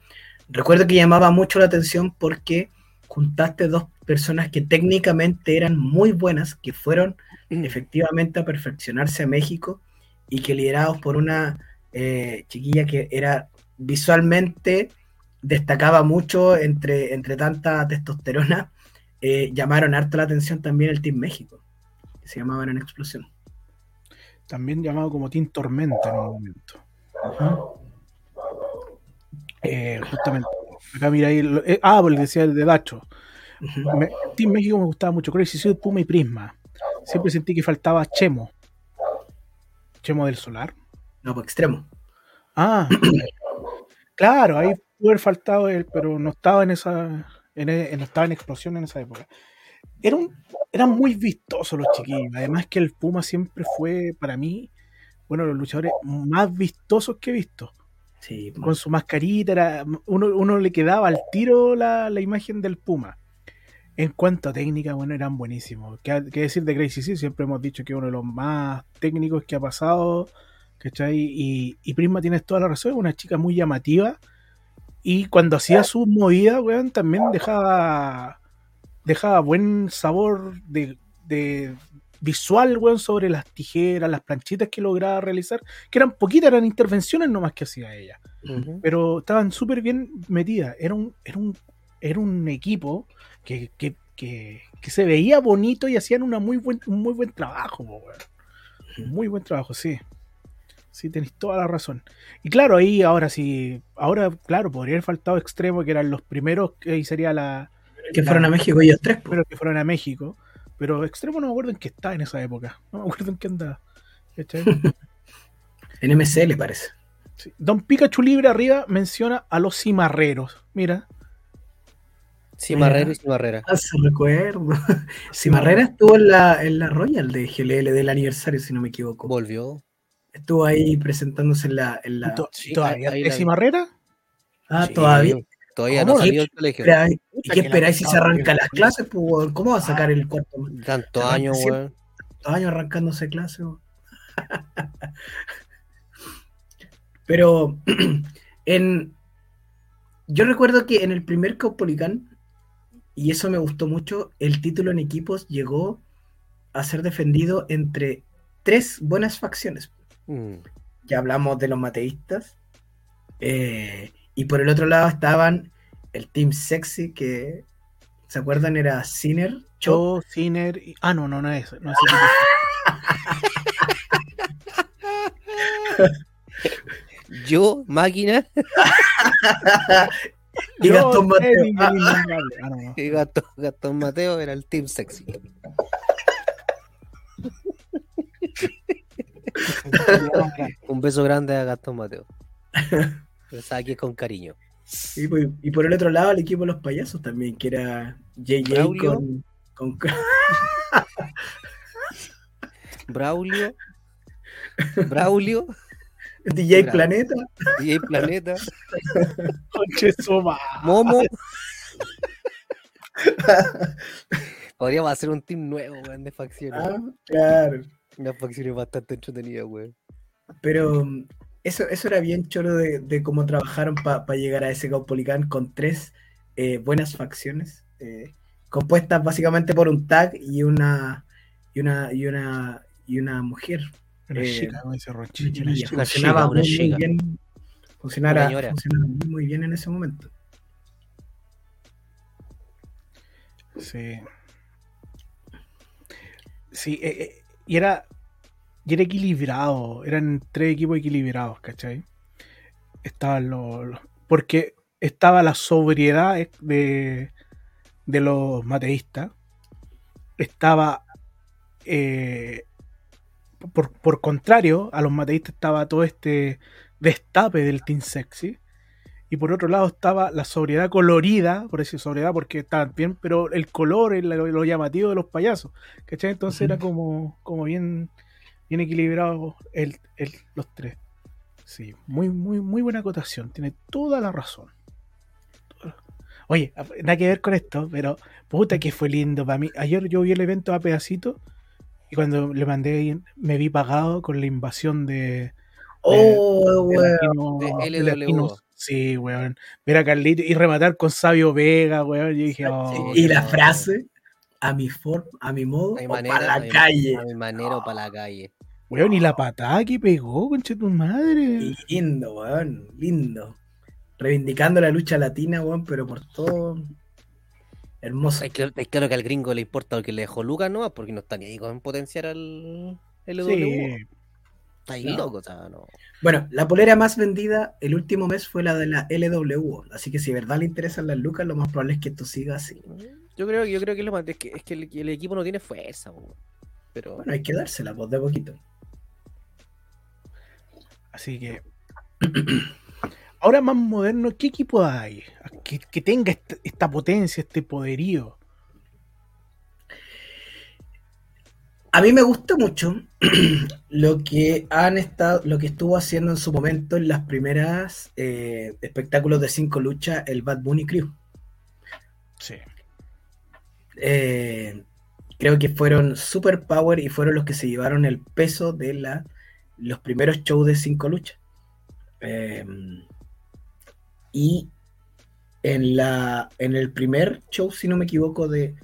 recuerdo que llamaba mucho la atención porque juntaste dos personas que técnicamente eran muy buenas, que fueron mm. efectivamente a perfeccionarse a México y que liderados por una eh, chiquilla que era visualmente destacaba mucho entre, entre tanta testosterona, eh, llamaron harto la atención también el Team México, que se llamaban en Explosión. También llamado como Team Tormenta en un momento. Eh, justamente, acá mira ahí, ah, porque decía el de Dacho. Team México me gustaba mucho, Crazy Suit, Puma y Prisma. Siempre sentí que faltaba Chemo. Chemo del Solar. No, pues extremo. Ah, [coughs] claro, ahí pudo haber faltado él, pero no estaba en esa. En, e, no estaba en explosión en esa época. Era un, eran muy vistosos los chiquillos. Además que el Puma siempre fue, para mí, bueno, los luchadores más vistosos que he visto. Sí, Con su mascarita, era, uno, uno le quedaba al tiro la, la, imagen del Puma. En cuanto a técnica, bueno, eran buenísimos. ¿Qué, decir de Crazy sí Siempre hemos dicho que uno de los más técnicos que ha pasado ¿cachai? Y, y Prisma tienes toda la razón, una chica muy llamativa. Y cuando hacía su movida, weón, también dejaba, dejaba buen sabor de, de visual, weón, sobre las tijeras, las planchitas que lograba realizar, que eran poquitas, eran intervenciones nomás que hacía ella. Pero estaban súper bien metidas. Era un, era un, era un equipo que, que, que, que se veía bonito y hacían una muy buen, un muy buen trabajo, weón. Muy buen trabajo, sí. Sí, tenéis toda la razón. Y claro, ahí ahora sí, ahora, claro, podría haber faltado extremo, que eran los primeros, que ahí sería la, Que fueron a México ellos tres. primero que fueron a México. Pero extremo no me acuerdo en qué estaba en esa época. No me acuerdo en qué andaba. ¿Cachai? [laughs] En MCL parece. Sí. Don Pikachu Libre arriba menciona a los cimarreros. Mira, Cimarrero Mira. y Cimarrera. Ah, se recuerdo. [laughs] Cimarrera estuvo en la, en la Royal de GLL del aniversario, si no me equivoco. Volvió. Estuvo ahí presentándose en la. En la... ¿to- sí, ¿todavía la cimarrera? Ah, Sí, todavía. Todavía no salió del colegio. ¿Y qué esperáis si se weón. las clases? Pues? ¿Cómo va a sacar el cuarto? Tantos años, arranca weón. Dos años arrancándose clases. weón. [laughs] Pero [clears throat] en. Yo recuerdo que en el primer Caupolicán, y eso me gustó mucho, el título en equipos llegó a ser defendido entre tres buenas facciones. Mm. ya hablamos de los mateístas. eh, y por el otro lado estaban el Team Sexy, que ¿se acuerdan? Era Sinner, Cho. Cho, Ciner y... Ah, no, no, no es. No es [laughs] Yo, máquina, [laughs] y Yo, Gastón Mateo. Ah, no, no. y Gastón, Gastón Mateo era el Team Sexy. [laughs] Un beso grande a Gastón Mateo. Es con cariño. Y, pues, y por el otro lado el equipo de los payasos también, que era JJ Braulio. con, con [laughs] Braulio. Braulio. DJ. Planeta. DJ Planeta. [laughs] Momo. Podríamos hacer un team nuevo, de facciones. Ah, claro. Unas facciones bastante entretenidas, weón. Pero mm, eso, eso era bien choro de, de cómo trabajaron para llegar a ese Caupolicán con tres eh, buenas facciones, eh, compuestas básicamente por un tag y una y una y una y una mujer. Una Eh, chica, dice una chica. Una funcionaba una muy, bien. Funcionara- Una funcionaba muy, muy bien en ese momento. Sí. Sí, eh, eh, y era, era equilibrado, eran tres equipos equilibrados, ¿cachai? Estaban los, porque estaba la sobriedad de, de los mateístas, estaba, eh, por, por contrario, a los mateístas estaba todo este destape del Team Sexy, y por otro lado estaba la sobriedad colorida, por decir sobriedad porque estaban bien, pero el color, el- lo, llamativo de los payasos, ¿cachai? Entonces era como, como bien, bien equilibrado el, el- los tres. Sí, muy, muy, muy buena acotación, tiene toda la razón. Oye, nada que ver con esto, pero puta que fue lindo para mí. Ayer yo vi el evento a pedacitos y cuando le mandé ahí, me vi pagado con la invasión de, Oh, de De de LWO. Sí, weón. Ver a Carlito y rematar con Sabio Vega, weón. Yo dije, oh, Y la no. frase, a mi forma, a mi modo, A mi o manera, para a la mi- calle. A mi manera o para la calle. weón, y la patada que pegó, concha tu madre. Lindo, weón, lindo. Reivindicando la lucha latina, weón, pero por todo. Hermoso. Es, que- es claro que al gringo le importa lo que le dejó Lucas, ¿no? Porque no está ni ahí con potenciar al LWO. Sí, Está ahí No. loco, o sea, no. Bueno, la polera más vendida el último mes fue la de la LWO. Así que si de verdad le interesan las lucas, lo más probable es que esto siga así. Yo creo, yo creo que, lo más- es que, es que el, el equipo no tiene fuerza, pero Bueno, hay que dársela, pues de poquito. así que. [clears throat] Ahora más moderno, ¿qué equipo hay? Que, que tenga esta, esta potencia, este poderío. A mí me gusta mucho [clears throat] lo que han estado, lo que estuvo haciendo en su momento en las primeras eh, espectáculos de cinco luchas, el Bad Bunny Crew. Sí. Eh, creo que fueron super power y fueron los que se llevaron el peso de la, los primeros shows de cinco luchas. Eh, y en, la, en el primer show, si no me equivoco, de,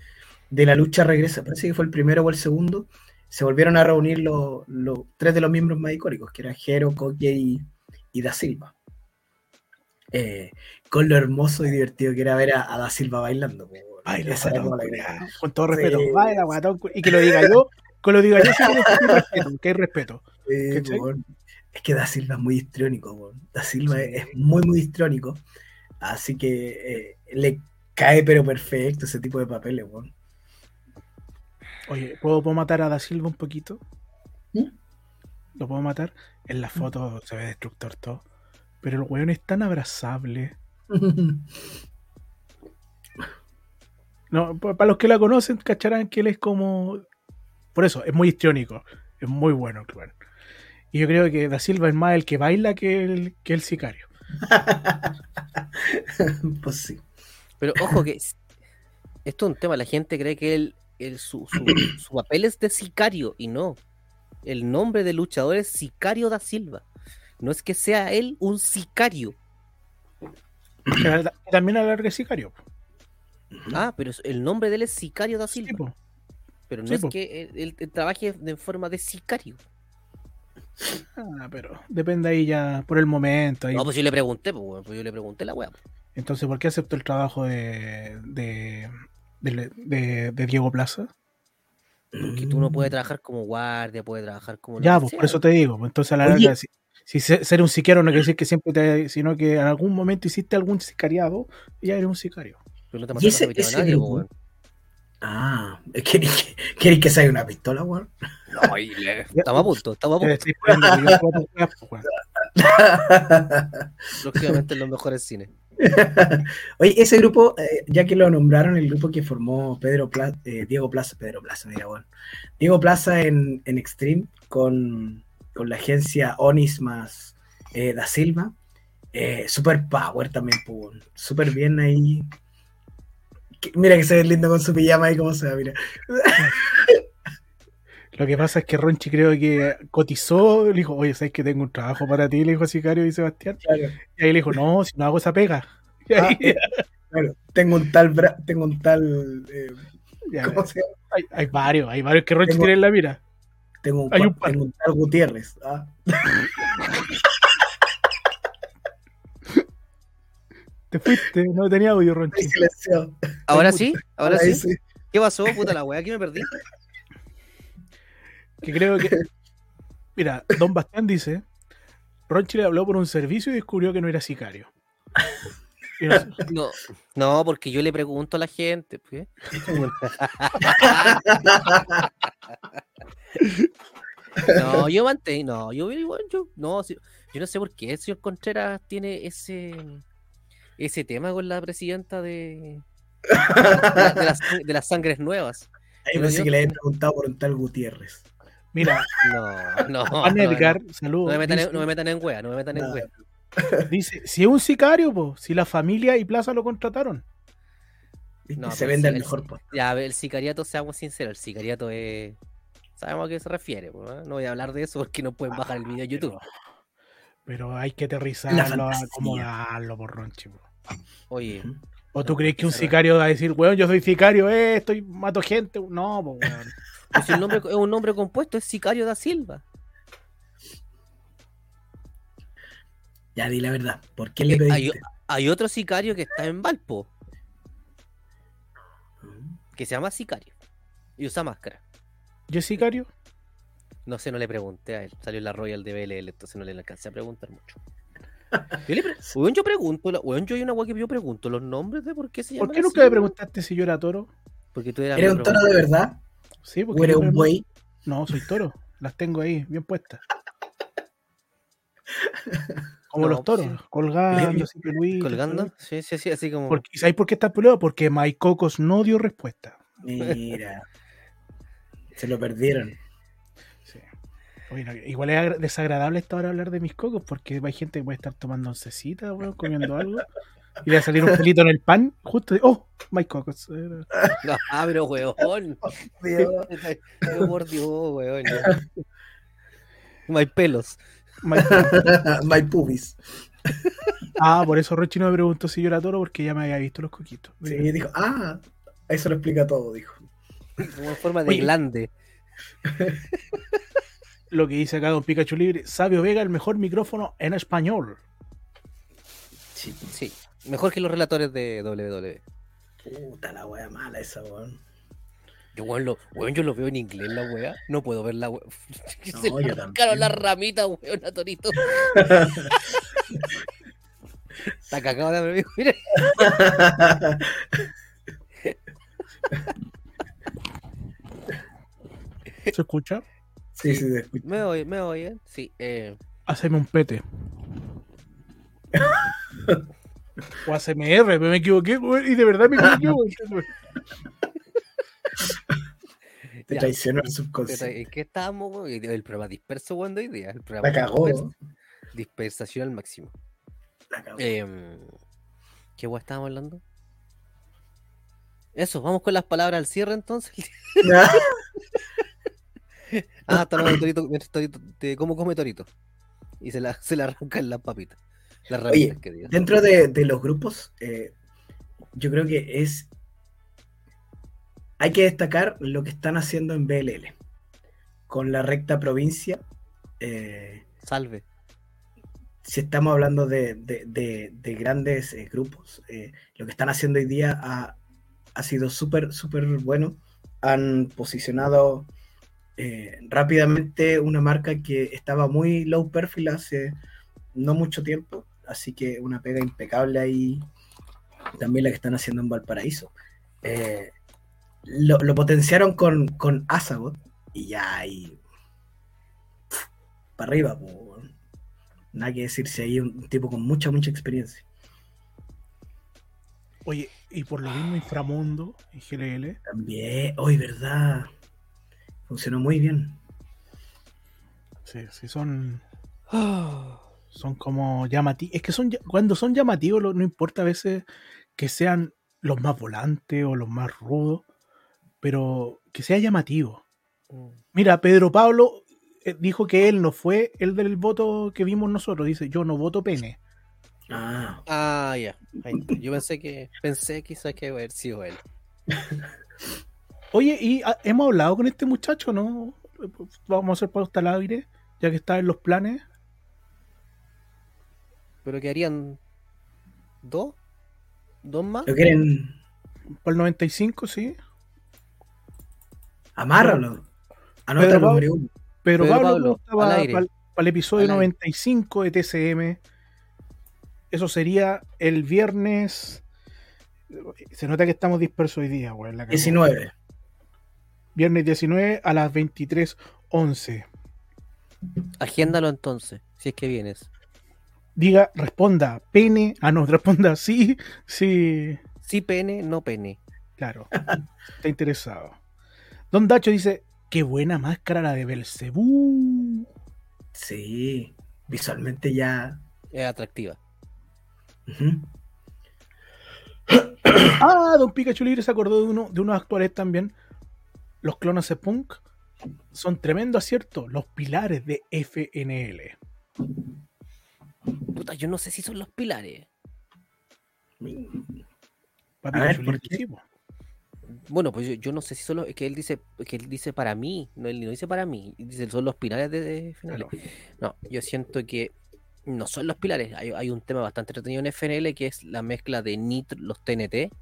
de la lucha regresa, parece que fue el primero o el segundo, se volvieron a reunir los, los tres de los miembros más icónicos, que eran Jero, Koke y, y Da Silva. Eh, con lo hermoso y divertido que era ver a, a Da Silva bailando. Baila, Esa la. Con todo respeto, Sí. baila, guatón, y que lo diga yo, que lo diga yo, sí, que hay respeto, que hay respeto. Sí, ¿Cachai? weón. Es que Da Silva es muy histriónico. Da Silva Sí. es, es muy, muy histriónico. Así que eh, le cae pero perfecto ese tipo de papeles, weón. Oye, ¿puedo, puedo matar a Da Silva un poquito? ¿Mm? ¿Lo puedo matar? En la foto se ve destructor todo. Pero el weón es tan abrazable. [laughs] No, pa- para los que la conocen, cacharán que él es como. Por eso, es muy histriónico. Es muy bueno, el weón. Y yo creo que Da Silva es más el que baila que el, que el sicario. [laughs] pues sí. Pero ojo que es- esto es un tema, la gente cree que él, él- su, su- [clears throat] su papel es de sicario y no. El nombre del luchador es Sicario da Silva. No es que sea él un sicario. [clears throat] También alarga sicario. Ah, pero el nombre de él es Sicario da Silva. Pero no sí, es po. que él, él- él trabaje de forma de sicario. Ah, pero depende ahí ya por el momento. ahí. No, pues yo le pregunté, pues, pues yo le pregunté la weá. Entonces, ¿por qué aceptó el trabajo de, de, de- de- de Diego Plaza? Porque tú no puedes trabajar como guardia, puedes trabajar como. Ya, pues por eso te digo. pues, Entonces, a la Oye. larga, si, si se- ser un sicario no quiere decir que siempre te. sino que en algún momento hiciste algún sicariado y ya eres un sicario. Pero no te ¿Y mataste ese- a ese nadie, grupo? pues, weón. Ah, ¿queréis que, que salga una pistola, weón? No, y le- Estamos a punto, estamos a punto. pues, weón. [laughs] [laughs] Próximamente en los mejores cines. [laughs] Oye, ese grupo, eh, ya que lo nombraron, el grupo que formó Pedro Pla- eh, Diego Plaza, Pedro Plaza, mira, bueno. Diego Plaza en, en Extreme con, con la agencia Onis más eh, Da Silva. Super Power también, pues, super bien ahí. Mira que se ve lindo con su pijama ahí, cómo se ve, mira. [laughs] Lo que pasa es que Ronchi creo que cotizó, le dijo, oye, ¿sabes que tengo un trabajo para ti? Le dijo a Sicario y Sebastián. Claro, Y ahí le dijo, no, si no hago esa pega. Y ahí, Ah, claro. Tengo un tal, bra- tengo un tal, eh, ya, ¿cómo se llama? hay, hay varios, hay varios que Ronchi Tengo- tiene en la mira. Tengo un, Hay cua- un par. tengo un tal Gutiérrez. ah. [laughs] Te fuiste, no tenía audio, Ronchi. Ahora sí, ahora sí. ¿Qué pasó, puta la weá? Aquí me perdí. Que creo que. Mira, Don Bastián dice: Ronchi le habló por un servicio y descubrió que no era sicario. No [laughs] No, no, porque yo le pregunto a la gente. pues. [laughs] No, yo mantengo, no, yo yo, no, yo no sé por qué el señor Contreras tiene ese ese tema con la presidenta de, de, la- de las, de las sangres nuevas. Ahí pensé yo- que le había preguntado por un tal Gutiérrez. Mira, No, [laughs] no. Juan no, no. Edgar, No, saludos. me metan, en, dice, no me metan en wea, no me metan en No. wea. [laughs] dice, si es un sicario, po, si la familia y Plaza lo contrataron. No, se vende el- mejor puesto. Ya, el sicariato, seamos sinceros, el sicariato es. Sabemos a qué se refiere, ¿eh? no voy a hablar de eso porque no pueden bajar el video de YouTube. Pero hay que aterrizarlo, acomodarlo por Ronchi. po. Oye, ¿O tú No, crees que un sicario va a decir, weón, yo soy sicario, eh, estoy, mato gente? No, po, weón. Pues si el nombre es un nombre compuesto, es Sicario da Silva. Ya di la verdad. ¿Por qué le hay, pediste? hay otro sicario que está en Valpo, que se llama Sicario, y usa máscara. ¿Yo es sicario? No sé, no le pregunté a él. Salió en la Royal de BLL, entonces no le alcancé a preguntar mucho. Yo, le pre- [laughs] yo pregunto, weón, yo hay una que yo pregunto los nombres de por qué se llama. ¿Por qué nunca me preguntaste si yo era toro? Porque tú eras ¿Eres un toro de verdad? Sí, porque ¿O eres un buey? No, soy toro. Las tengo ahí, bien puestas. Como No, los toros, sí. colgando, así colgando. Sí, sí, sí, así como. Porque, ¿Sabes por qué está peludo? Porque Mike Cocos no dio respuesta. Mira. [laughs] Se lo perdieron. Sí. Oye, no, igual es agra- desagradable esta hora hablar de mis cocos porque hay gente que puede estar tomando oncecita, weón, comiendo algo. Y le va a salir un pelito en el pan, justo. de- ¡Oh! Mike Cocos. Era- Ah, pero weón. Pero por Dios, weón. No hay pelos. Mike- [laughs] My pubis. Ah, por eso Rochi no me preguntó si yo era toro porque ya me había visto los coquitos. Sí, dijo, ah, eso lo explica todo, dijo. Como en forma de Oye. glande. [laughs] Lo que dice acá Don Pikachu Libre, Sabio Vega, el mejor micrófono en español. Sí, Sí, mejor que los relatores de WWE. puta la wea mala esa, weón. Yo, weón, lo, weón, yo lo veo en inglés la wea. No puedo ver la wea. [laughs] No, Se le arrancaron las ramitas, weón, a Torito. [laughs] Está cagado de amigo. Mira. ¿Se escucha? sí, sí, se escucha. Me oye, me oyen. Sí, eh. Haceme un pete. [laughs] o ACMR, me equivoqué, güey, y de verdad me equivoqué. [laughs] güey. Te traicionó el subconsciente. ¿En qué estábamos? El programa disperso, weón, de hoy día. El programa La cagó. dispers- dispersación al máximo. La cagó. Em, ¿Qué weón estábamos hablando? Eso, vamos con las palabras al cierre entonces. [laughs] Ah, está hablando de Torito, mientras Torito, de cómo come Torito. Y se la, se la arrancan las papitas. Las Oye, ramitas que digan. Dentro de, de los grupos, eh, yo creo que es. Hay que destacar lo que están haciendo en BLL. Con la recta provincia. eh, Salve. si estamos hablando de, de- de- de grandes eh, grupos, lo que están haciendo hoy día ha, ha sido súper, súper bueno. Han posicionado rápidamente una marca que estaba muy low perfil hace no mucho tiempo, así que una pega impecable ahí. También la que están haciendo en Valparaíso. Eh, lo, lo potenciaron con, con Asagot y ya ahí. Para arriba. Nada que decir si hay un tipo con mucha, mucha experiencia. Oye, y por lo mismo Inframundo y GLL, También, hoy, ¿verdad? Funcionó muy bien. sí, sí son, [gasps] [sniffs] son como llamativos. Es que son cuando son llamativos, lo- no importa a veces que sean los más volantes o los más rudos, pero que sea llamativo. Mm. Mira, Pedro Pablo eh, dijo que él no fue el del voto que vimos nosotros. Dice, yo no voto pene. Ah, Ah, ya. Yo pensé que pensé quizás que iba a haber sido él. [laughs] Oye, y ah, hemos hablado con este muchacho, ¿no? Vamos a hacer pauta al aire, ya que está en los planes. Pero que harían dos, dos más. ¿lo quieren? Para el 95, sí. Amárralo. Pedro Anótalo, Pablo. Mario. Pero Pedro Pablo, Pablo, para, aire. el episodio Al aire. 95 de TCM. Eso sería el viernes. Se nota que estamos dispersos hoy día, güey. la cagó. 19. Viernes 19 a las 23.11. Agéndalo entonces, si es que vienes. Diga, responda, pene. Ah, no, [laughs] responda sí, sí. Sí pene, no pene. Claro. Está interesado. Don Dacho dice: Qué buena máscara la de Belcebú. Sí, visualmente ya. Es atractiva. [coughs] Ah, Don Pikachu Libre se acordó de, uno, de unos actuales también. Los clones de Punk son tremendo acierto. Los pilares de FNL. Puta, yo no sé si son los pilares. Bueno, pues yo, yo no sé si son los. Es que él dice, que él dice para mí. No, él no dice para mí. Dice son los pilares de, de FNL. Claro. No, yo siento que no son los pilares. Hay, hay un tema bastante entretenido en FNL que es la mezcla de Nitro, los TNT,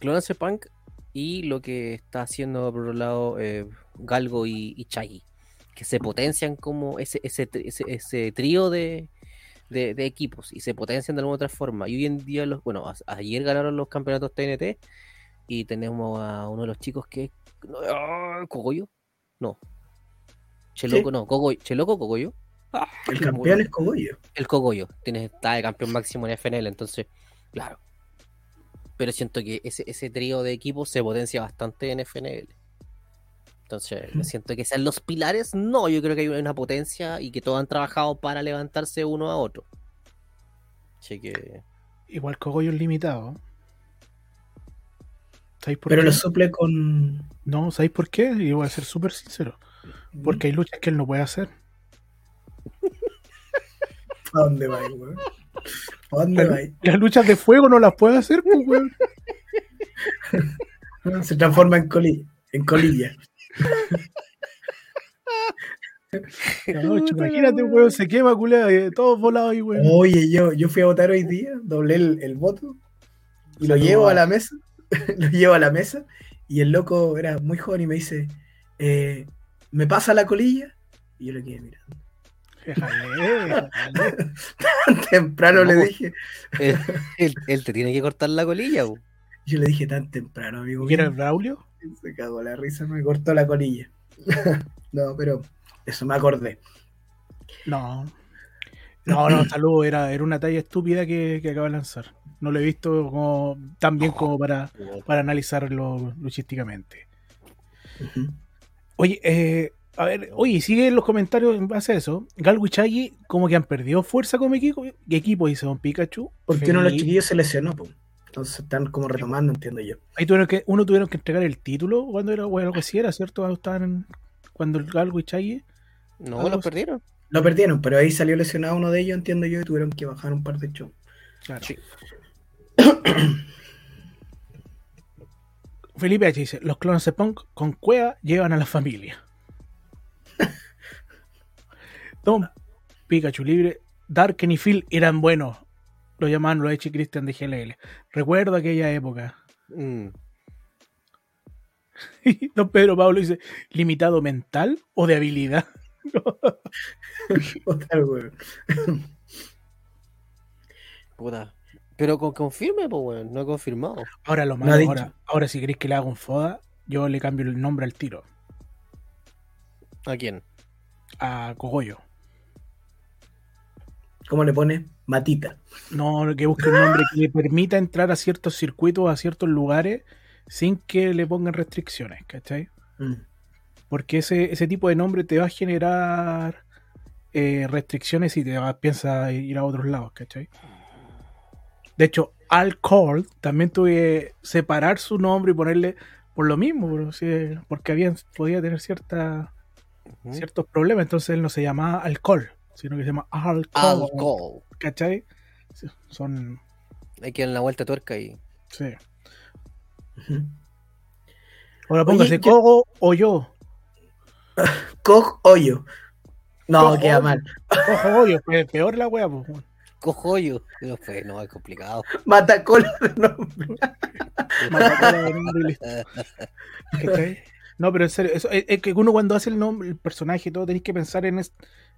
Clonance Punk y lo que está haciendo por otro lado eh, Galgo y, y Chaggy. Que se potencian como ese, ese, ese trío de, de, de equipos y se potencian de alguna otra forma. Y hoy en día, los bueno, a- ayer ganaron los campeonatos TNT y tenemos a uno de los chicos que es. no, ah, ¿Cogollo? No. Cheloco, no. Cogollo. ¿Cheloco Cogollo? Ah, El qué campeón es Cogollo. El Cogollo. Tienes, está de campeón máximo en FNL, entonces, claro. Pero siento que ese, ese trío de equipos se potencia bastante en FNL. Entonces, siento que sean los pilares. No, yo creo que hay una potencia y que todos han trabajado para levantarse uno a otro. Así que. Igual Cogollo es limitado. ¿Sabéis por Pero qué? lo suple con. No, ¿sabéis por qué? Y voy a ser súper sincero. Porque hay luchas que él no puede hacer. ¿A dónde va, weón? ¿A dónde va? Las luchas de fuego no las puede hacer, pues, weón. [laughs] Se transforma en colilla. En colilla. [laughs] No, imagínate, weón, se quema, culea, todos volados ahí, weón. Oye, yo, yo fui a votar hoy día, doblé el, el voto y lo llevo a- la mesa. [laughs] lo llevo a la mesa y el loco era muy joven y me dice, eh, ¿me pasa la colilla? Y yo le quedé mirando. Déjale, déjale. [laughs] temprano le No. dije, Él, él- él te tiene que cortar la colilla, yo le dije tan temprano, amigo. ¿Quién era el Braulio? Se cagó la risa, me cortó la colilla. [laughs] no, pero eso me acordé. No. No, no, [clears throat] saludo, era, era una talla estúpida que, que acaba de lanzar. No lo he visto como, tan bien como para, para analizarlo luchísticamente. Oye, eh, a ver, oye, sigue los comentarios en base a eso. Galgo y Chaggy como que han perdido fuerza como equipo, equipo dice Don Pikachu. Porque uno de los chiquillos se lesionó, po. Entonces están como retomando, entiendo yo. Ahí tuvieron que, uno tuvieron que entregar el título cuando era o algo así, era cierto, Cuando estaban en- cuando el Galgo y Chaggy. No, así. perdieron. Lo perdieron, pero ahí salió lesionado uno de ellos, entiendo yo, y tuvieron que bajar un par de shows. Claro. Sí. [coughs] Felipe H dice, los clones de punk con cueva llevan a la familia. [laughs] Don Pikachu libre, Darken y Phil eran buenos. Lo llamaban los H. Christian de GLL. Recuerdo aquella época. Mm. [laughs] Y Don Pedro Pablo dice, ¿limitado mental o de habilidad? Puta. Pero con, confirme, pues, weón. No he confirmado. Ahora lo malo, ahora, ahora si queréis que le haga un foda, yo le cambio el nombre al tiro. ¿A quién? A Cogollo. ¿Cómo le pone? Matita. No, que busque un nombre que le permita entrar a ciertos circuitos, a ciertos lugares, sin que le pongan restricciones, ¿cachai? Mm. Porque ese, ese tipo de nombre te va a generar eh, restricciones y te va, piensa ir a otros lados, ¿cachai? De hecho, Alcohol también tuve que separar su nombre y ponerle por lo mismo, porque habían, podía tener cierta, ciertos problemas, entonces él no se llamaba Alcohol, sino que se llama Alcohol, Alcohol. ¿Cachai? Son, Hay que darle la vuelta de tuerca y. sí. Ahora póngase Oye, [laughs] yo- Cogo o yo. Cog hoyo. No, Cojo queda hoyo. mal. Cojo hoyo, pe- peor la wea, pues. weón. Cojoyo. No, pues, no, es complicado. Matacola de nombre. Matacola de nombre. [laughs] ¿Cachai? No, pero en serio, eso- es, es que uno cuando hace el nombre, el personaje y todo, tenés que pensar en es-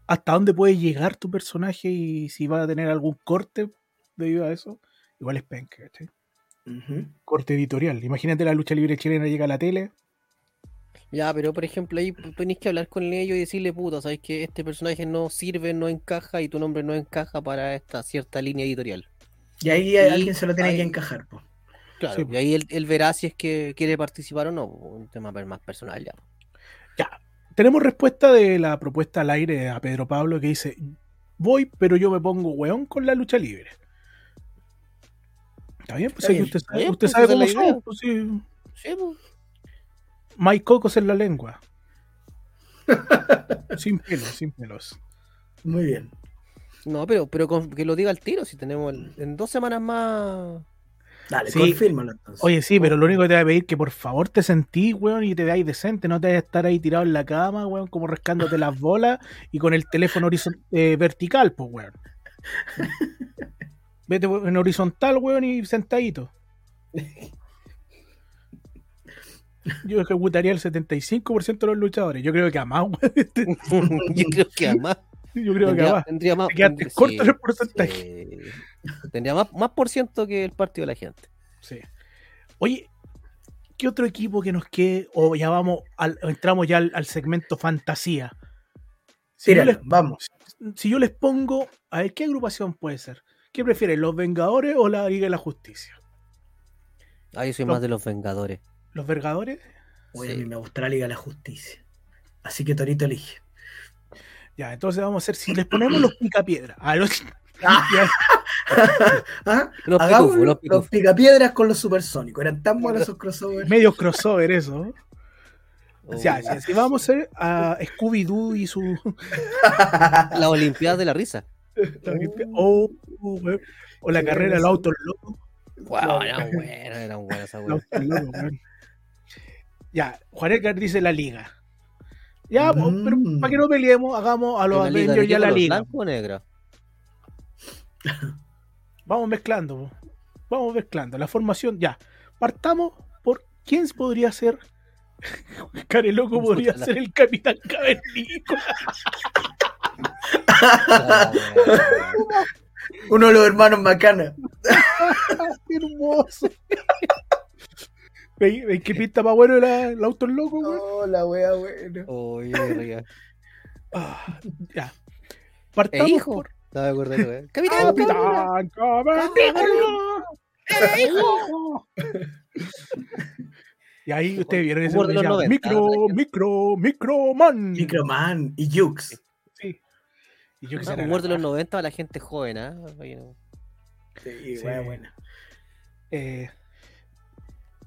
hasta dónde puede llegar tu personaje y si va a tener algún corte debido a eso. Igual es penca, ¿cachai? Corte editorial. Imagínate la lucha libre chilena llega a la tele. Ya, pero por ejemplo, ahí tenéis que hablar con ellos y decirle, puta, sabes que este personaje no sirve, no encaja y tu nombre no encaja para esta cierta línea editorial. Y ahí Y alguien se lo tiene ahí- que encajar. po. Claro, Sí. y ahí él, él verá si es que quiere participar o no, un tema más personal ya. Ya. Tenemos respuesta de la propuesta al aire a Pedro Pablo que dice: Voy, pero yo me pongo weón con la lucha libre. Está bien, pues Está sí, bien, usted está sabe, bien, usted pues, sabe cómo son, pues sí. Sí, pues. Mike Cocos en la lengua. sin pelos, sin pelos. Muy bien. No, pero, pero con- que lo diga al tiro, si tenemos el- en dos semanas más. Dale, Sí. confírmalo entonces. Oye, sí, pero lo único que te voy a pedir es que por favor te sentís, weón, y te veáis decente. No te vayas a estar ahí tirado en la cama, weón, como rascándote las bolas y con el teléfono eh, vertical, pues, weón. [laughs] Vete en horizontal, weón, y sentadito. [laughs] Yo ejecutaría el 75% de los luchadores. Yo creo que a más, weón. Yo creo que además. Yo creo que a más. tendría más. Te quedaste sí, corto el porcentaje. sí. Tendría más, más por ciento que el partido de la gente. Sí. Oye, ¿qué otro equipo que nos quede? O ya vamos, al, entramos ya al, al segmento fantasía. Si yo, Tíralo, les, vamos. si yo les pongo, a ver, ¿qué agrupación puede ser? ¿Qué prefieren, los Vengadores o la Liga de la Justicia? Ah, yo soy más de los Vengadores. ¿Los Vergadores? Oye, a Sí. mí me gusta la Liga de la Justicia. Así que Torito elige. Ya, entonces vamos a hacer, si les ponemos los picapiedras. Ah, los- [laughs] Ah. Ya, [laughs] ¿Ah? Los Hagamos pitufos, los los, picapiedras con los supersónicos. Eran tan buenos esos crossovers. medio crossover eso. Oh, si vamos a hacer a Scooby-Doo y su... [laughs] La Olimpiada de la Risa. o, o, o la carrera de los autos locos. Wow, eran [laughs] buenas, eran buenas esas Los. Ya, Juan Edgar dice la liga. Ya, Mm. pero para que no peleemos, hagamos a los ¿La liga Avengers y a la liga. blanco o negra? Vamos mezclando, vamos mezclando. La formación, ya. Partamos por quién podría ser. [laughs] Careloco podría Puta la- ser el capitán cavernícola. [laughs] Uno de los hermanos Macana. [laughs] ¡Qué hermoso! ¿Veis qué pinta más bueno la- el auto loco, weón? Oh, la wea, bueno. Oye, ría. Ah, ya. Partamos ¿E hijo? por No me acuerdo. Capitán, Capitán Cavernícola. Y ahí ustedes vieron ese de los que se llama 90, micro, micro, microman. Microman y Jukes. Sí. Y Ah, humor de la los 90 a la gente joven, ¿ah? No. Sí, Sí. buena. Eh,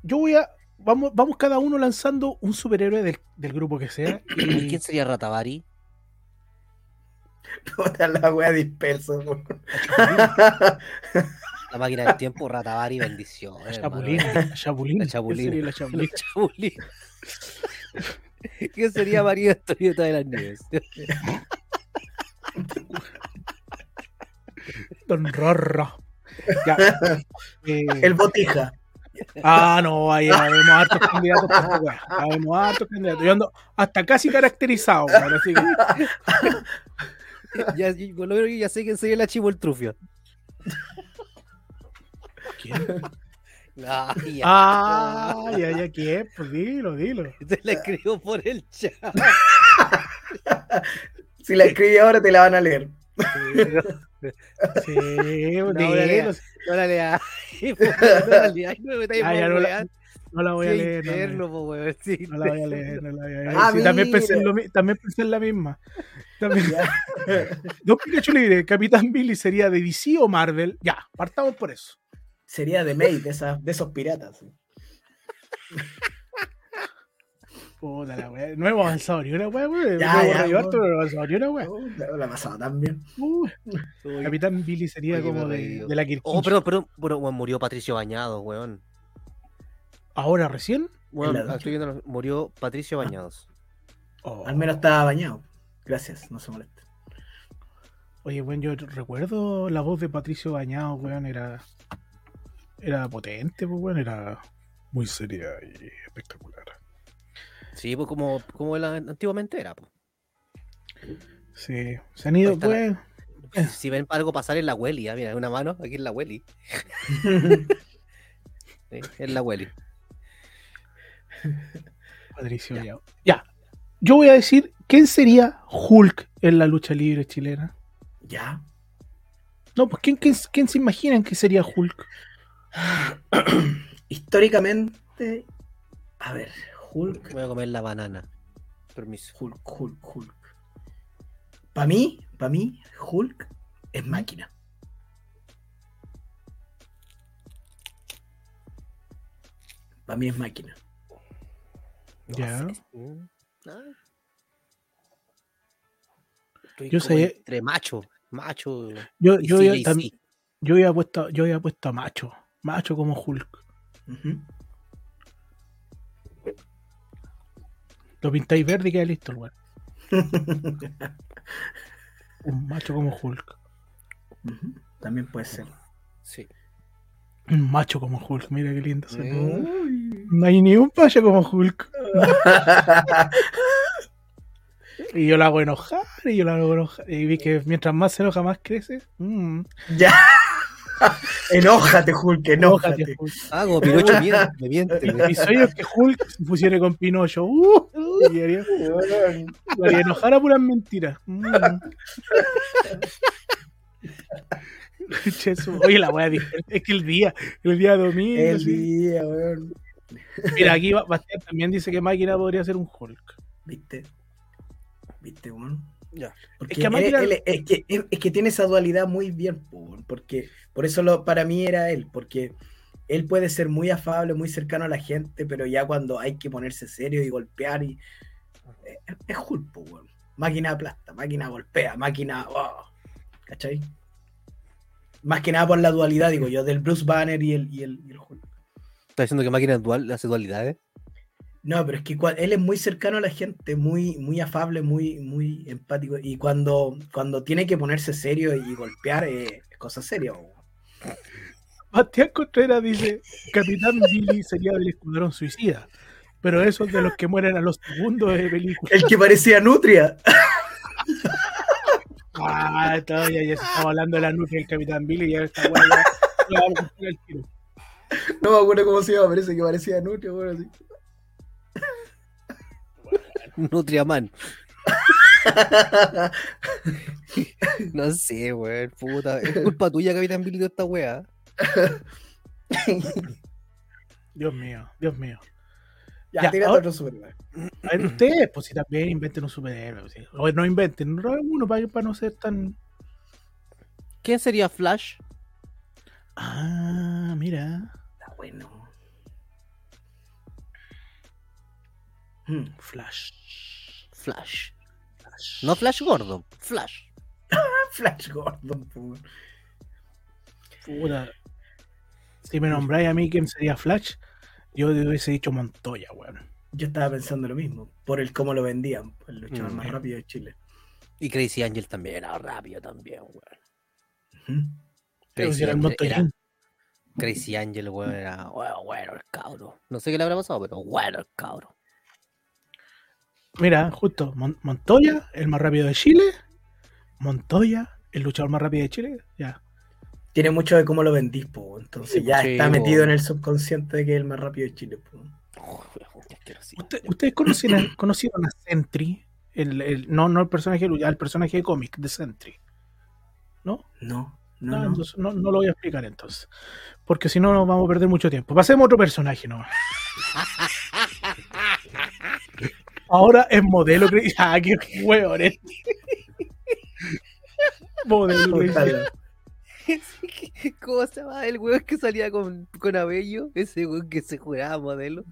yo voy a. Vamos, vamos cada uno lanzando un superhéroe del, del grupo que sea. ¿Y Y, quién sería Ratavari? [laughs] Puta la wea disperso. [laughs] La máquina del tiempo, Ratavari, bendición. la. Chapulín. La Chapulín. La ¿Qué Chapulín. sería la [laughs] Chapulín? ¿Qué sería María Antonieta de las Nieves? Don Rorro. Ya. Eh, El botija. Ah, no, ahí habemos hartos candidatos para esta weá. Habemos hartos candidatos. Yo ando hasta casi caracterizado, weón, así que. Ya, yo- lo yo ya sé quién sería la Chimoltrufia. ¿Quién? Ah, ya. Ah, ya, ya, ¿quién? Pues dilo, dilo. Te la escribo por el chat. Si la escribí ahora te la van a leer. Sí. No la leas. No la leas. No Ah, no la-. No voy a leer. No, la- no voy a leer, no la voy a leer. Ah, Sí, también, pensé en lo también pensé en la misma. También. Dos Pikachu libre, Capitán Billy sería de DC o Marvel. Ya, partamos por eso. Sería de Mate, de, esas- de esos piratas. Puta la wea. No hemos avanzado ni una wea, weón. Ya, ya, no hemos avanzado ni una wea. La, tan bien. Uy, Uy. Capitán Billy sería Oye, como de, de la Kirkin. Oh, perdón, perdón, pero weón, murió Patricio Bañados, weón. ¿Ahora recién? Ah, estoy viendo, murió Patricio Bañados. Oh. Al menos estaba bañado. Gracias, no se moleste. Oye, weón, yo recuerdo la voz de Patricio Bañado, weón, era. Era potente, pues, weón, era muy seria y espectacular. Sí, pues como, como la- antiguamente era. pues. Sí, se han ido, la- pues. Si ven algo pasar en la Welly, ah, mira, una mano, aquí en la Welly. [laughs] Sí, en la Welly. Patricio Bañado. Ya. Yo voy a decir, ¿quién sería Hulk en la lucha libre chilena? ya. No, pues ¿quién, quién, quién se imaginan que sería Hulk? [clears throat] Históricamente. A ver, Hulk. Voy a comer la banana. Permiso. Hulk, Hulk, Hulk. Para mí, para mí, Hulk es máquina. Para mí es máquina. No Ya. sé. Estoy Yo entre macho, macho. Yo, yo, sí, ya y tam- sí. yo había puesto, yo había puesto a macho. Macho como Hulk. Ujú. Lo pintáis verde y queda listo el weón. [laughs] Un macho como Hulk. También puede ser. Sí. Un macho como Hulk. Mira qué lindo. se. No hay ni un payo como Hulk. [laughs] Y yo la hago enojar. Y yo la hago enojar. Y vi que mientras más se enoja, más crece. Mm. ya. [laughs] enójate, Hulk, enójate. Enójate, Hulk. Como Pinocho miente, me miente. Mi sueño es que Hulk se pusiera con Pinocho. Uh, y haría, lo haría enojar a puras mentiras. Mm. Oye, la wea es que el día, el día domingo. El sí. día, weón. Mira, aquí Ba- Bastián también dice que Máquina podría ser un Hulk. ¿Viste? ¿Viste, weón? Ya. Porque Es que él- él- es, que, es, es que tiene esa dualidad muy bien, porque por eso lo, para mí era él, porque él puede ser muy afable, muy cercano a la gente, pero ya cuando hay que ponerse serio y golpear, y es, es Hulk, po, weón. Máquina aplasta, máquina golpea, máquina... oh, ¿Cachai? Más que nada por la dualidad, digo yo, del Bruce Banner y el, y el, y el Hulk. ¿Estás diciendo que máquina dual hace dualidades? No, pero es que él es muy cercano a la gente, muy, muy afable, muy, muy empático. Y cuando, cuando tiene que ponerse serio y golpear, eh, es cosa seria. Bastián Contreras dice: Capitán Billy sería del Escuadrón Suicida. Pero esos de los que mueren a los segundos de película. El que parecía Nutria. Ah, todavía ya se estaba hablando de la nutria del Capitán Billy y ya esta weá ya- ya vamos a tirar el tiro. No me acuerdo cómo se llama, parece que parecía Nutria. Bueno, así. [laughs] Nutriaman. [laughs] No sé, weón, puta. Es [laughs] culpa tuya, Capitán Billy, de esta weá. Dios mío, Dios mío. ya, Ya, tírate ahora- otro Superman. A ver, ustedes, pues si también inventen un superhéroe. ¿sí? O no inventen, roben uno para, para no ser tan. ¿Quién sería Flash? Ah, mira. Está bueno. Hmm, Flash. Flash. Flash. No Flash gordo, Flash. [laughs] Flash Gordon. Puta. Si me nombráis a mí quién sería Flash, yo te hubiese dicho Montoya, weón. Yo estaba pensando lo mismo, por el cómo lo vendían, el luchador Mm. más rápido de Chile. Y Crazy Angel también era rápido también, weón. Ujú. Pero si era el Angel Montoyín. Crazy Angel, weón, era bueno, bueno el cabro. No sé qué le habrá pasado, pero bueno el cabro. Mira, justo, Mon- Montoya, el más rápido de Chile. Montoya, el luchador más rápido de Chile. Ya. Tiene mucho de cómo lo vendís, po. entonces ya Sí, está po. metido en el subconsciente de que es el más rápido de Chile. Po. Oh. Usted- ¿Ustedes conocieron, conocieron a Sentry? El, el- no, no el personaje de lucha, el personaje de cómic de Sentry. ¿No? No, No, no, no. entonces no, no lo voy a explicar entonces. Porque si no, nos vamos a perder mucho tiempo. Pasemos a otro personaje nomás. [laughs] Ahora es modelo. cre- [laughs] Ah, qué hueón este. modelo. Total. ¿Cómo se llama el weón que salía con, con Abello? Ese weón que se juraba modelo.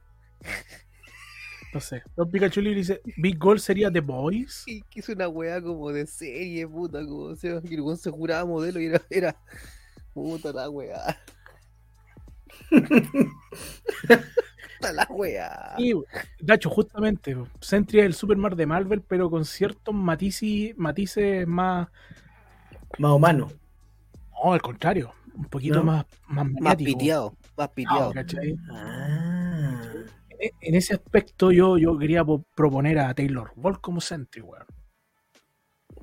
No sé. Don Pikachu dice: Big Goal sería The Boys. Y que es una weá como de serie, puta, como o sea, que el weón se juraba modelo y era, era puta la weá. [laughs] puta la. Y, Nacho, justamente, Sentry es el Superman de Marvel, pero con ciertos matices, matices más. Más humano. No, al contrario, un poquito ¿No? más, más Más piteado, más Ah, piteado. ¿cachai? Ah. En- En ese aspecto, yo, yo quería po- proponer a Taylor Ball como Sentry, weón.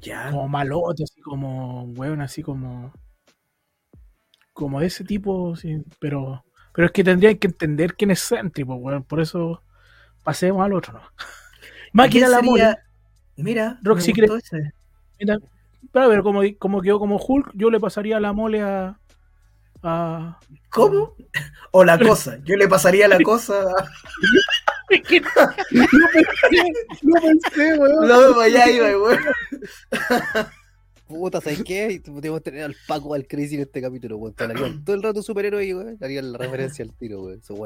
Ya. Como malote, así como, weón, así como. Como de ese tipo, sí, pero. Pero es que tendrían que entender quién es Sentry, pues, weón. Por eso pasemos al otro, ¿no? [laughs] Máquina ¿Quién la sería? mole. Mira, gustó ese. Mira, pero, pero como, como quedó como Hulk, yo le pasaría la mole a. a... ¿Cómo? O la [laughs] cosa. Yo le pasaría la cosa. a- no pensé, weón. No, para allá iba, güey. Puta, ¿sabes qué? Podemos tener al Paco al Crazy en este capítulo, weón. Todo el rato superhéroe weón, harían la referencia al tiro, weón. Son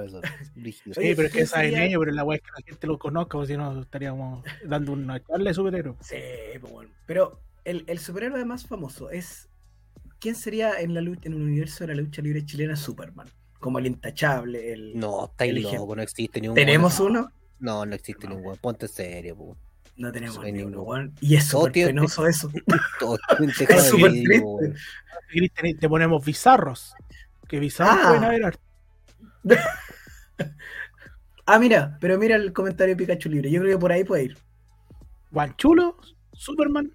brígidos. Sí, pero es que ¿quién saben sería? ellos, pero la weá es que la gente lo conozca, porque si no estaríamos dando una charla de superhéroe. Sí, pues bueno. Pero el, el superhéroe más famoso es. ¿Quién sería en la lucha, en el universo de la lucha libre chilena Superman? Como el intachable, el. No, estáis loco, no existe ni un ¿Tenemos uno? No, no existe ni un weón. Ponte serio, weón. No tenemos No ni uno, ninguno. weón. Y es [laughs] súper tiene- penoso eso. Todo Es súper triste. te- ponemos bizarros. Que bizarros Ah. pueden haber harto. [laughs] Ah, mira, pero mira el comentario de Pikachu Libre. Yo creo que por ahí puede ir. Guanchulo, Superman.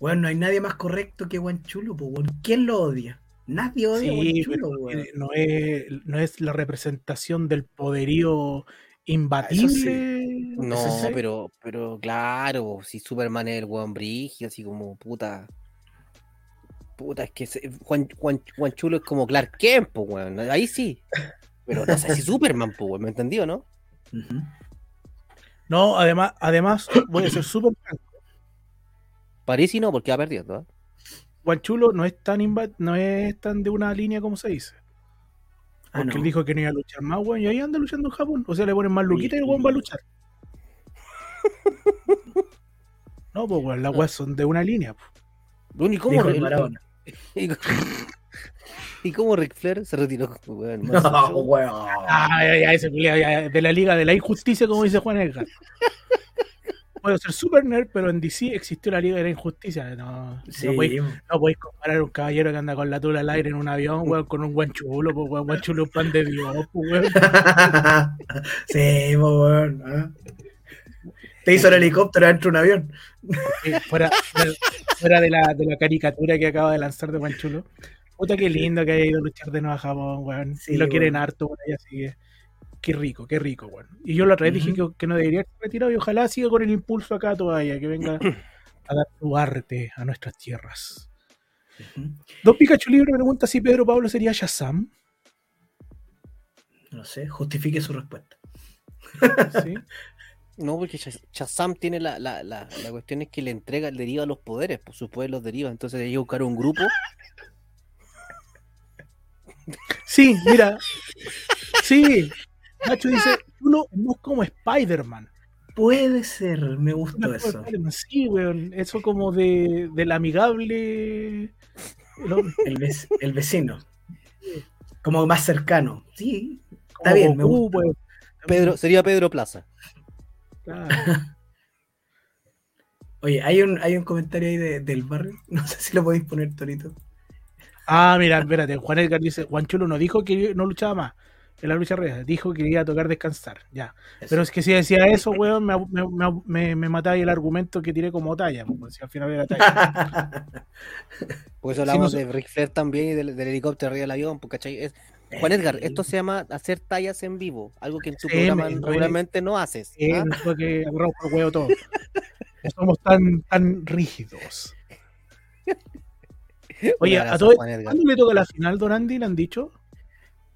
Bueno, no hay nadie más correcto que Guanchulo, pues, weón. ¿Quién lo odia? Nadie odia a Sí, Guanchulo, pero weón. eh, no es, no es la representación del poderío imbatible. No, pero, pero claro, si Superman es el weón brígido, así como puta. Puta, es que se- Juan, Juan, Juan Chulo es como Clark Kent, weón. Ahí sí. Pero no sé si Superman, weón. ¿Me entendió, no? No, además, además voy a ser súper franco. Parece no, porque va perdiendo, ¿eh? Guanchulo no es tan no es tan de una línea como se dice. Ah, Porque no. él dijo que no iba a luchar más, weón, y ahí anda luchando en Japón. O sea, le ponen más luquita y el weón va a luchar. [laughs] No, pues weón, las weas son de una línea. Bueno, ¿y cómo? Maradona. [laughs] y- [laughs] ¿Y cómo Ric Flair se retiró? Weón, No, weón. Ah, ya, ya, ese ya, de la liga de la injusticia, como dice Juan Edgar. Puedo ser super nerd, pero en DC existió la liga de la injusticia. No, Sí, no, podéis, no podéis comparar un caballero que anda con la tula al aire en un avión, weón, con un buen chulo, pues weón, buen chulo un pan de Dios, pues weón. [laughs] sí, po, weón. ah. Te hizo el helicóptero dentro de un avión. Fuera, fuera- fuera de, la, de la caricatura que acaba de lanzar de Chulo. Puta, qué lindo que haya ido a luchar de nuevo a Japón, weón. Sí, y lo quieren weón. harto ahí, así que. Qué rico, qué rico, weón. Y yo la otra vez dije que, que no debería estar retirado y ojalá siga con el impulso acá todavía, que venga [clears throat] a dar su arte a nuestras tierras. Don Pikachu Libre pregunta si Pedro Pablo sería Shazam. No sé, justifique su respuesta. ¿Sí? [laughs] No, porque Shaz- Shazam tiene la, la, la, la cuestión es que le entrega, le deriva los poderes, pues sus poderes los deriva. Entonces hay que buscar un grupo. Sí, mira. Sí. Nacho dice, Chulo es más como Spider-Man. Puede ser, me gustó eso. Sí, weón. Eso como de, del amigable. El, vec- el vecino. Como más cercano. Sí, como bien, me gusta. weón. Pedro, sería Pedro Plaza. Claro. [laughs] Oye, hay un, hay un comentario ahí de- del barrio. [laughs] No sé si lo podéis poner, Torito. Ah, mira, espérate. Juan Edgar dice: Juan Chulo no dijo que no luchaba más en la lucha real. Dijo que iba a tocar descansar. Ya. Eso. Pero es que si decía eso, weón, me, me, me, me, matáis el argumento que tiré como talla. pues, si al final era talla. [laughs] Sí, hablamos no sé. de Ric Flair también y del, del helicóptero arriba del avión, pues, ¿cachai? Es- Juan Edgar, esto se llama hacer tallas en vivo, algo que en tu Sí, programa me- regularmente no haces. Eh, ¿ah? no fue que por huevo todo. [laughs] Somos tan, tan rígidos. Oye, a abrazo, todo Juan Edgar. ¿cuándo le toca la final, Don Andy? ¿Le han dicho?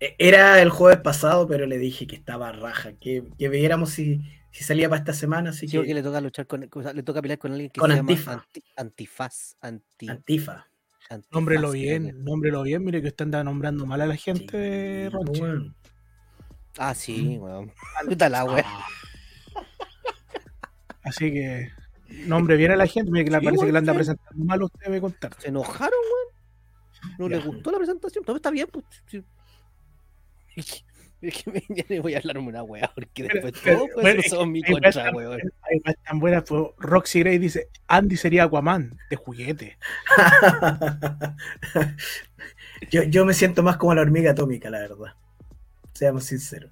E- Era el jueves pasado, pero le dije que estaba raja, que, que viéramos si, si salía para esta semana, así Sí, que le toca luchar con, o sea, le toca pelear con alguien que Con se Antifa. llama anti- antifaz, anti, Antifa. antifaz, Nómbrelo bien, que- nómbrelo bien. Mire que usted anda nombrando mal a la gente Sí, weón. Ah, sí, weón. [laughs] Puta la wea. Así que nombre bien a la gente. Mire que le Sí, parece que weón, le anda sí. presentando mal a usted, me contar. ¿Se enojaron, weón? ¿No Ya. les gustó la presentación? Todo está bien, pues. [laughs] Es que me- ya le voy a hablar una wea, porque después Pero- todo bueno, pues, son mi contra, tan- weón. hay más tan buenas. pues, Roxy Gray dice: Andy sería Aquaman, de juguete. [laughs] yo, yo me siento más como la hormiga atómica, la verdad. Seamos sinceros.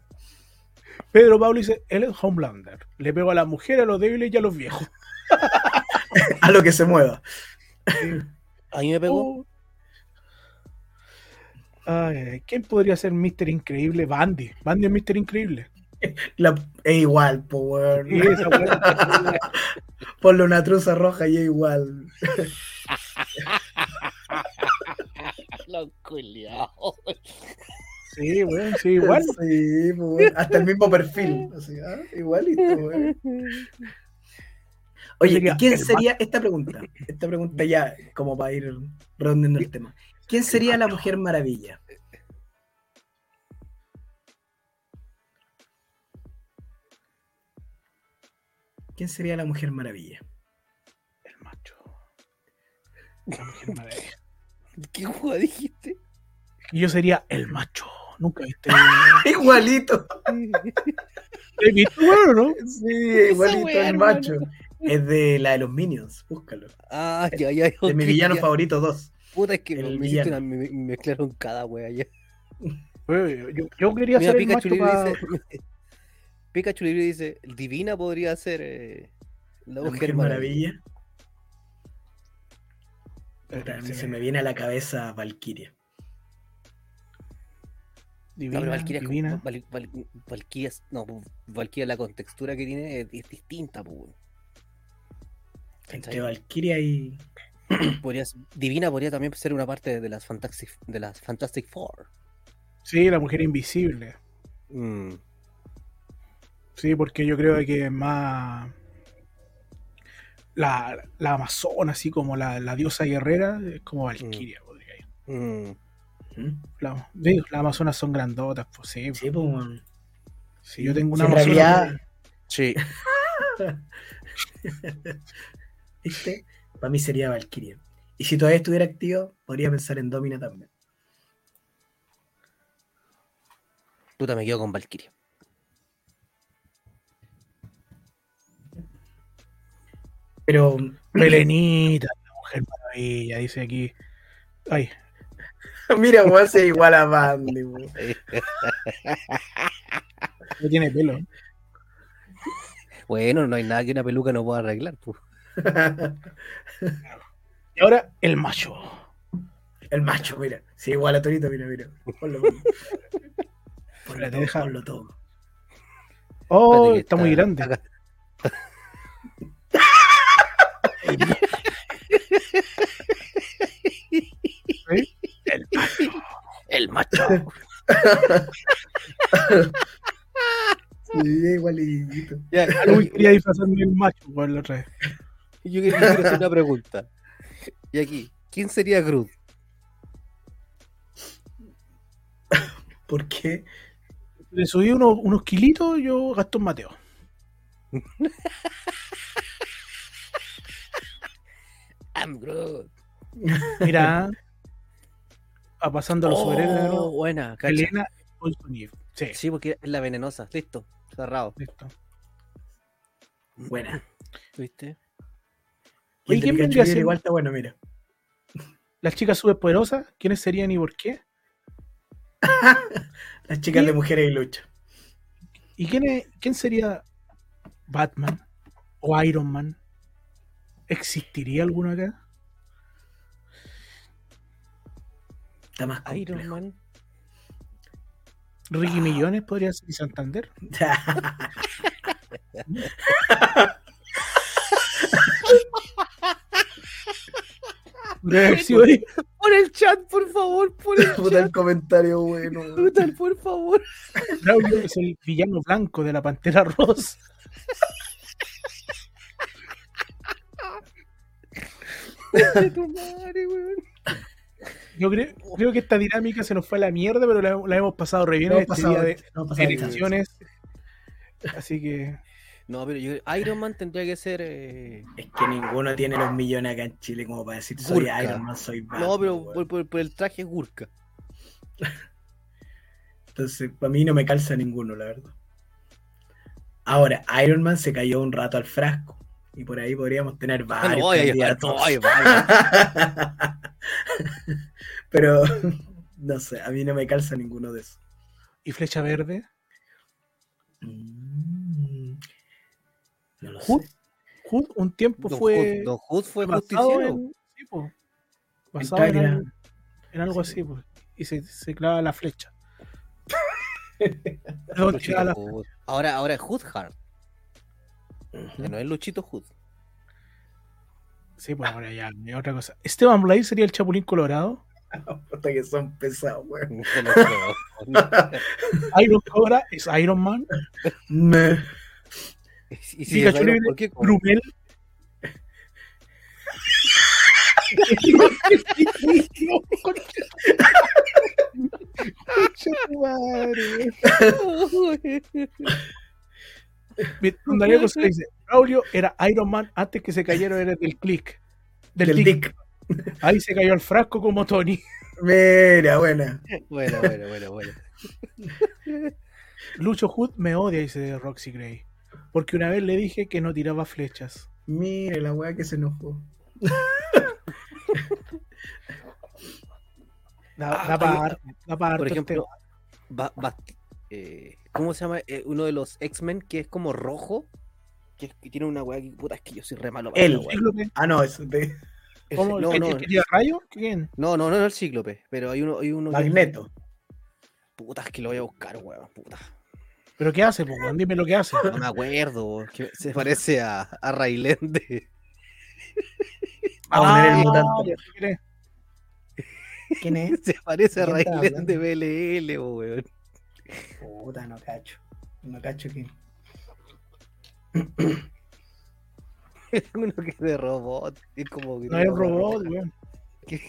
Pedro Pablo dice: Él es Homelander. Le pego a las mujeres, a los débiles y a los viejos. [laughs] A lo que se mueva. A mí me pegó. Oh. Ay, ¿Quién podría ser Mr. Increíble? Bandy. Bandy es Mr. Increíble. La- es igual, po, weón. Sí. [laughs] Ponle una truza roja y es igual. [laughs] Los culiados. Sí, weón, sí, igual. Sí, weón. Hasta el mismo perfil. Así, ah, igualito, weón. Oye, Sería ¿y ¿quién el sería esta pregunta? Esta pregunta ya, como para ir redondeando el tema. ¿Quién sería la Mujer Maravilla? ¿Quién sería la Mujer Maravilla? El macho. La Mujer Maravilla. ¿Qué juego dijiste? Y yo sería el macho. Nunca viste. [laughs] Igualito. ¿He visto, weón, no? Sí, igualito wea, el macho. Es de la de los Minions, búscalo. Ah, ya, ya. De mi villano ya. favorito 2. Puta, es que el me, hiciste una- me, mezclaron cada wea ya. Yo, yo quería Mira, ser el Pikachu macho Libre pa- dice. [laughs] Pikachu Libre dice: Divina podría ser eh, la La mujer maravilla. Maravilla. Puta, se me viene a la cabeza Valkyria. Divina, Valkyria, es como- divina. Val- Val- Valkyria no, Valkyria la contextura que tiene es, es distinta, pues. Entre. Valkyria y. [clears throat] Podría ser- Divina podría también ser una parte de las Fantastic, de las Fantastic Four. Sí, la mujer invisible. Mm. Sí, porque yo creo que es más. La, la amazona, así como la, la diosa guerrera, es como Valkyria, podría ir. Mm. ¿Mm? La- digo, las amazonas son grandotas, pues sí. Sí, pues. Si yo tengo una Si amazona. realidad- Sí. [laughs] ¿Viste? Para mí sería Valkyria. Y si todavía estuviera activo, podría pensar en Domina también. Puta, me quedo con Valkyria. Pero [clears throat] Melenita, la mujer maravilla, dice aquí. Ay, [laughs] mira, weón, se igual a Mandy, weón. no tiene pelo. Bueno, no hay nada que una peluca no pueda arreglar. pues. [laughs] Y ahora el macho. El macho, mira. Sí, igual a Torito, mira, mira. Ponlo, ponlo. Ponlo todo, ponlo todo. Oh, que está muy grande. acá. El macho. Sí, igualito. Ya, quería disfrazarme del macho por la otra vez. [laughs] yo quiero hacer una pregunta. Y aquí, ¿quién sería Groot? [laughs] ¿Por qué? Le subí unos, unos kilitos, yo Gastón Mateo. [laughs] I'm Groot. Mira, va pasando a los Oh, nuevo. buena. Elena. Sí, Sí, porque es la venenosa. Listo, cerrado. listo. Buena. ¿Viste? Y ¿quién Pikachu vendría siendo? igual está bueno, mira. Las chicas superpoderosas, ¿quiénes serían y por qué? [laughs] Las chicas de mujeres y lucha. ¿Y quién, es- quién sería Batman o Iron Man? ¿Existiría alguno acá? Está más Iron. Man. Ricky Millones podría ser y Santander. [laughs] [laughs] Podría haber sido ahí. Por el chat, por favor, por el Puta el comentario bueno. weón. chat, por favor. Braulio es el villano blanco de la Pantera Rosa. De tu madre, weón. Yo creo, creo que esta dinámica se nos fue a la mierda, pero la, la hemos pasado re bien en este pasado, día de no elecciones. Así que No, pero yo, Iron Man tendría que ser. eh, Es que ninguno tiene los millones acá en Chile como para decir soy Gurka. Iron Man, soy Batman. no, pero por, por- por el traje Gurka. [laughs] Entonces, para mí no me calza ninguno, la verdad. Ahora, Iron Man se cayó un rato al frasco. Y por ahí podríamos tener varios ay, vaya. [laughs] Pero, [laughs] no sé, a mí no me calza ninguno de esos. y Flecha Verde. Mm, No lo Hood sé. Hood un tiempo Don fue Hood, Don Hood fue basado en, sí, po, basado en, algo, en algo así, po, y se, se clava la flecha. [laughs] Clava la-. Ahora, ahora es Hood Hard, que no es Luchito Hood. Sí, pues ahora ya, ya otra cosa. Esteban Blay sería el Chapulín Colorado. [laughs] Puta que son pesados, weón. No. [laughs] Iron Cobra es Iron Man. [laughs] Y si Pikachu es Iron, libre, ¿por qué? ¿Cómo? Grumel. Don dice, Braulio era Iron Man antes que se cayera era del click. Del, Del. Dick. Ahí se cayó al frasco como Tony. Mira, buena. Bueno, bueno, bueno, bueno. Lucho Hood me odia, dice Roxy Gray. Porque una vez le dije que no tiraba flechas. Mire la weá que se enojó. Da, Ah, da harto, da pa' harto Por este ejemplo, Ba- eh, ¿cómo se llama? Eh, uno de los X-Men que es como rojo, que, es- que tiene una weá que puta, es que yo soy re malo para weá. Cíclope. Ah, no, eso de ¿Cómo? No, ¿El- no, el que rayo? ¿Quién? no, no, no, no el cíclope, pero hay uno, hay uno que- Magneto. Puta, es que lo voy a buscar, weón, puta. ¿Pero qué hace, po, weón? Dime lo que hace. No me acuerdo, que se parece a, a Raylen de. A poner el Ah, mutante. quién es. ¿Quién es? [laughs] Se parece a ¿De quién estás Raylen hablando? de BLL, weón. Puta, no cacho. No cacho que. [clears throat] Es uno que es de robot. Es como que No es robot, weón. [laughs]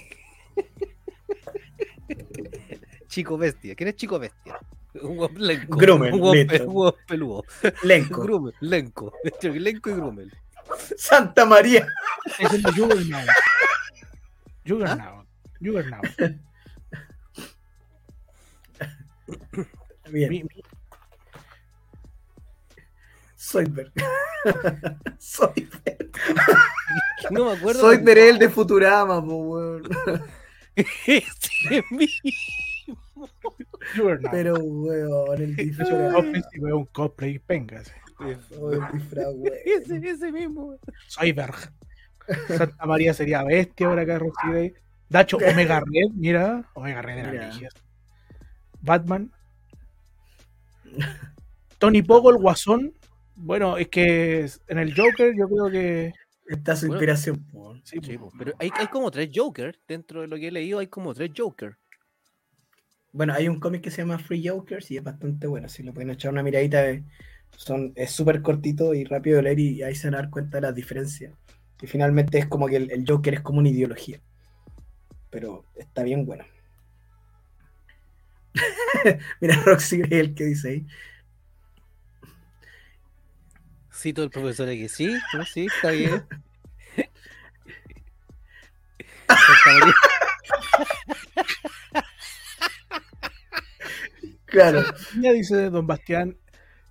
Chico Bestia. ¿Quién es Chico Bestia? Un guap lenco. Grummel, un guap guap peludo. Lenco. [laughs] Grummel, lenco. Lenco y Grummel. Santa María. Es el Juggernaut. [laughs] Juggernaut. Juggernaut. Bien. Mi- mi- Zoidberg. Zoidberg. [laughs] No me acuerdo. Zoidberg es el de Futurama, po, weón. Ese mismo. Juggernaut. Pero, weón, el disfraz. Weón, un cosplay, véngase. Oh, el disfraz, [laughs] weón. Ese, ese mismo. Zoidberg. Santa María sería bestia ahora acá Roxy Day. Dacho, [laughs] Omega Red, mira. Omega Red era. Batman. Tony Pogo, el Guasón. Bueno, es que en el Joker yo creo que. Está su Bueno. inspiración. Sí, Sí, pero hay, hay como tres Joker. Dentro de lo que he leído, hay como tres Joker. Bueno, hay un cómic que se llama Free Jokers y es bastante bueno. Si lo pueden echar una miradita, eh, son, es súper cortito y rápido de leer y ahí se van a dar cuenta de las diferencias. Y finalmente es como que el, el Joker es como una ideología. Pero está bien bueno. [laughs] Mira, Roxy Gray el que dice ahí. Cito el profesor que sí, no, sí, está bien. [laughs] [laughs] Santa María- Claro, Ya dice Don Bastián,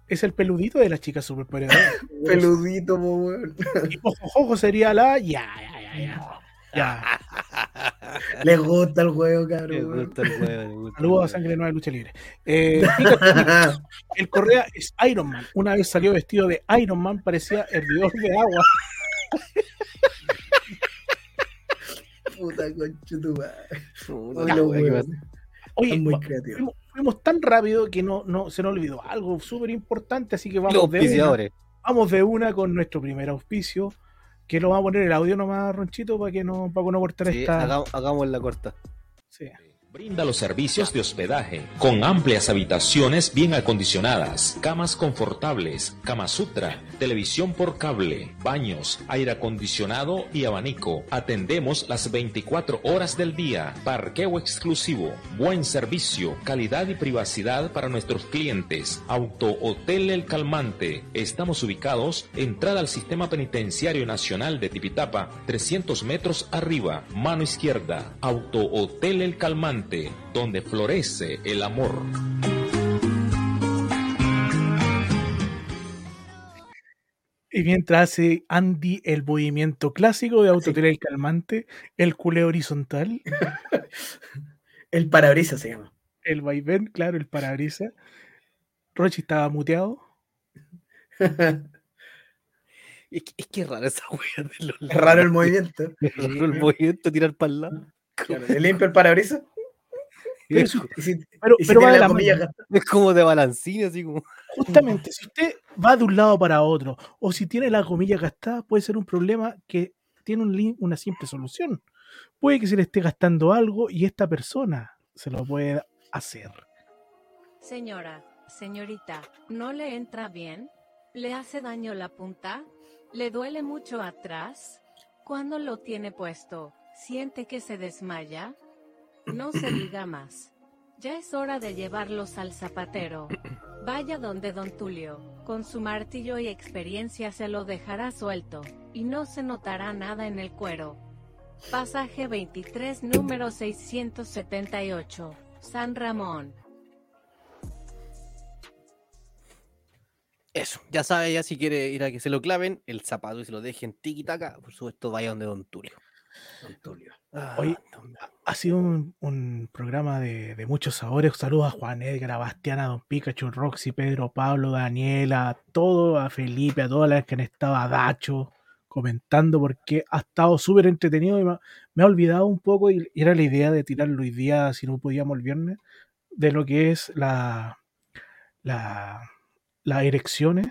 es el peludito de la chica superpoderosa. [laughs] peludito, po, weón. Y Ojo, ojo sería la. Ya, ya, ya, ya. Ya. [laughs] Les gusta el juego, cabrón. weón. gusta el el Saludos a. Sangre Nueva Lucha Libre. Eh, [laughs] el Correa es Iron Man. Una vez salió vestido de Iron Man, parecía hervidor de agua. Puta concha tu madre. Oye, muy creativos. Fuimos, tan rápido que no, no se nos olvidó algo súper importante, así que vamos de, una, vamos de una con nuestro primer auspicio, que lo vamos a poner el audio nomás, Ronchito, para que no, para no cortar Sí, esta. hagamos, hagamos la corta. Sí. Brinda los servicios de hospedaje con amplias habitaciones bien acondicionadas, camas confortables, cama sutra, televisión por cable, baños, aire acondicionado y abanico. Atendemos las 24 horas del día. Parqueo exclusivo, buen servicio, calidad y privacidad para nuestros clientes. Auto Hotel El Calmante. Estamos ubicados entrada al Sistema Penitenciario Nacional de Tipitapa, 300 metros arriba, mano izquierda. Auto Hotel El Calmante, donde florece el amor. Y mientras hace Andy el movimiento clásico de autoteler calmante, el culeo horizontal, [laughs] El parabrisas se llama. el vaivén, claro, el parabrisa. Rochi estaba muteado. [laughs] Es que es, que es rara esa wea de los Es raro el movimiento. [laughs] Es raro el movimiento, tirar para el lado. Claro, le limpio el parabrisas. Pero Es, si- Pero, si pero va de la mano. [laughs] es como de balancín, así como. Justamente, si usted va de un lado para otro, o si tiene la comilla gastada, puede ser un problema que tiene un una simple solución. Puede que se le esté gastando algo y esta persona se lo puede hacer. Señora, señorita, ¿no le entra bien? ¿Le hace daño la punta? ¿Le duele mucho atrás? Cuando lo tiene puesto, ¿siente que se desmaya? No se diga más. Ya es hora de llevarlos al zapatero. Vaya donde don Tulio, con su martillo y experiencia se lo dejará suelto, y no se notará nada en el cuero. Pasaje 23, número 678, San Ramón. Eso, ya sabe, ya si quiere ir a que se lo claven, el zapato y se lo dejen tiki-taka, por supuesto, vaya donde Don Tulio. Tulio. Ah, Ha sido un, un programa de, de muchos sabores. Saludos a Juan Edgar, a Bastián, a Don Pikachu, Roxy, Pedro, Pablo, Daniela, a todo, a Felipe, a todas las que han estado, a Dacho, comentando porque ha estado súper entretenido y me, ha- me ha olvidado un poco y era la idea de tirarlo hoy día, si no podíamos el viernes, de lo que es la, la las erecciones,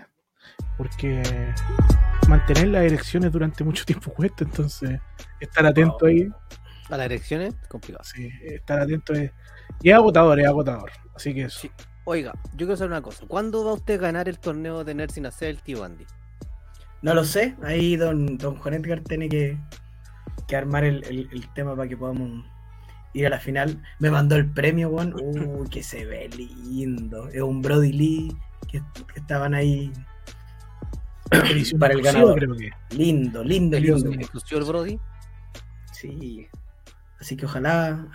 porque mantener las erecciones durante mucho tiempo [laughs] cuesta, entonces estar atento ahí A las elecciones, complicado. Sí, estar atento es. Y es agotador, es agotador. Así que eso. Sí. Oiga, yo quiero saber una cosa. ¿Cuándo va usted a ganar el torneo de Nerd sin hacer el tío Andy? No lo sé, ahí don, don Juan Edgar tiene que, que armar el, el- el tema para que podamos ir a la final. Me mandó el premio, weón. [laughs] Uy, que se ve lindo. Es un Brody Lee que, que estaban ahí para el ganador. creo que. Lindo, lindo, ¿El lindo. exclusivo el Brody? Sí. Así que ojalá,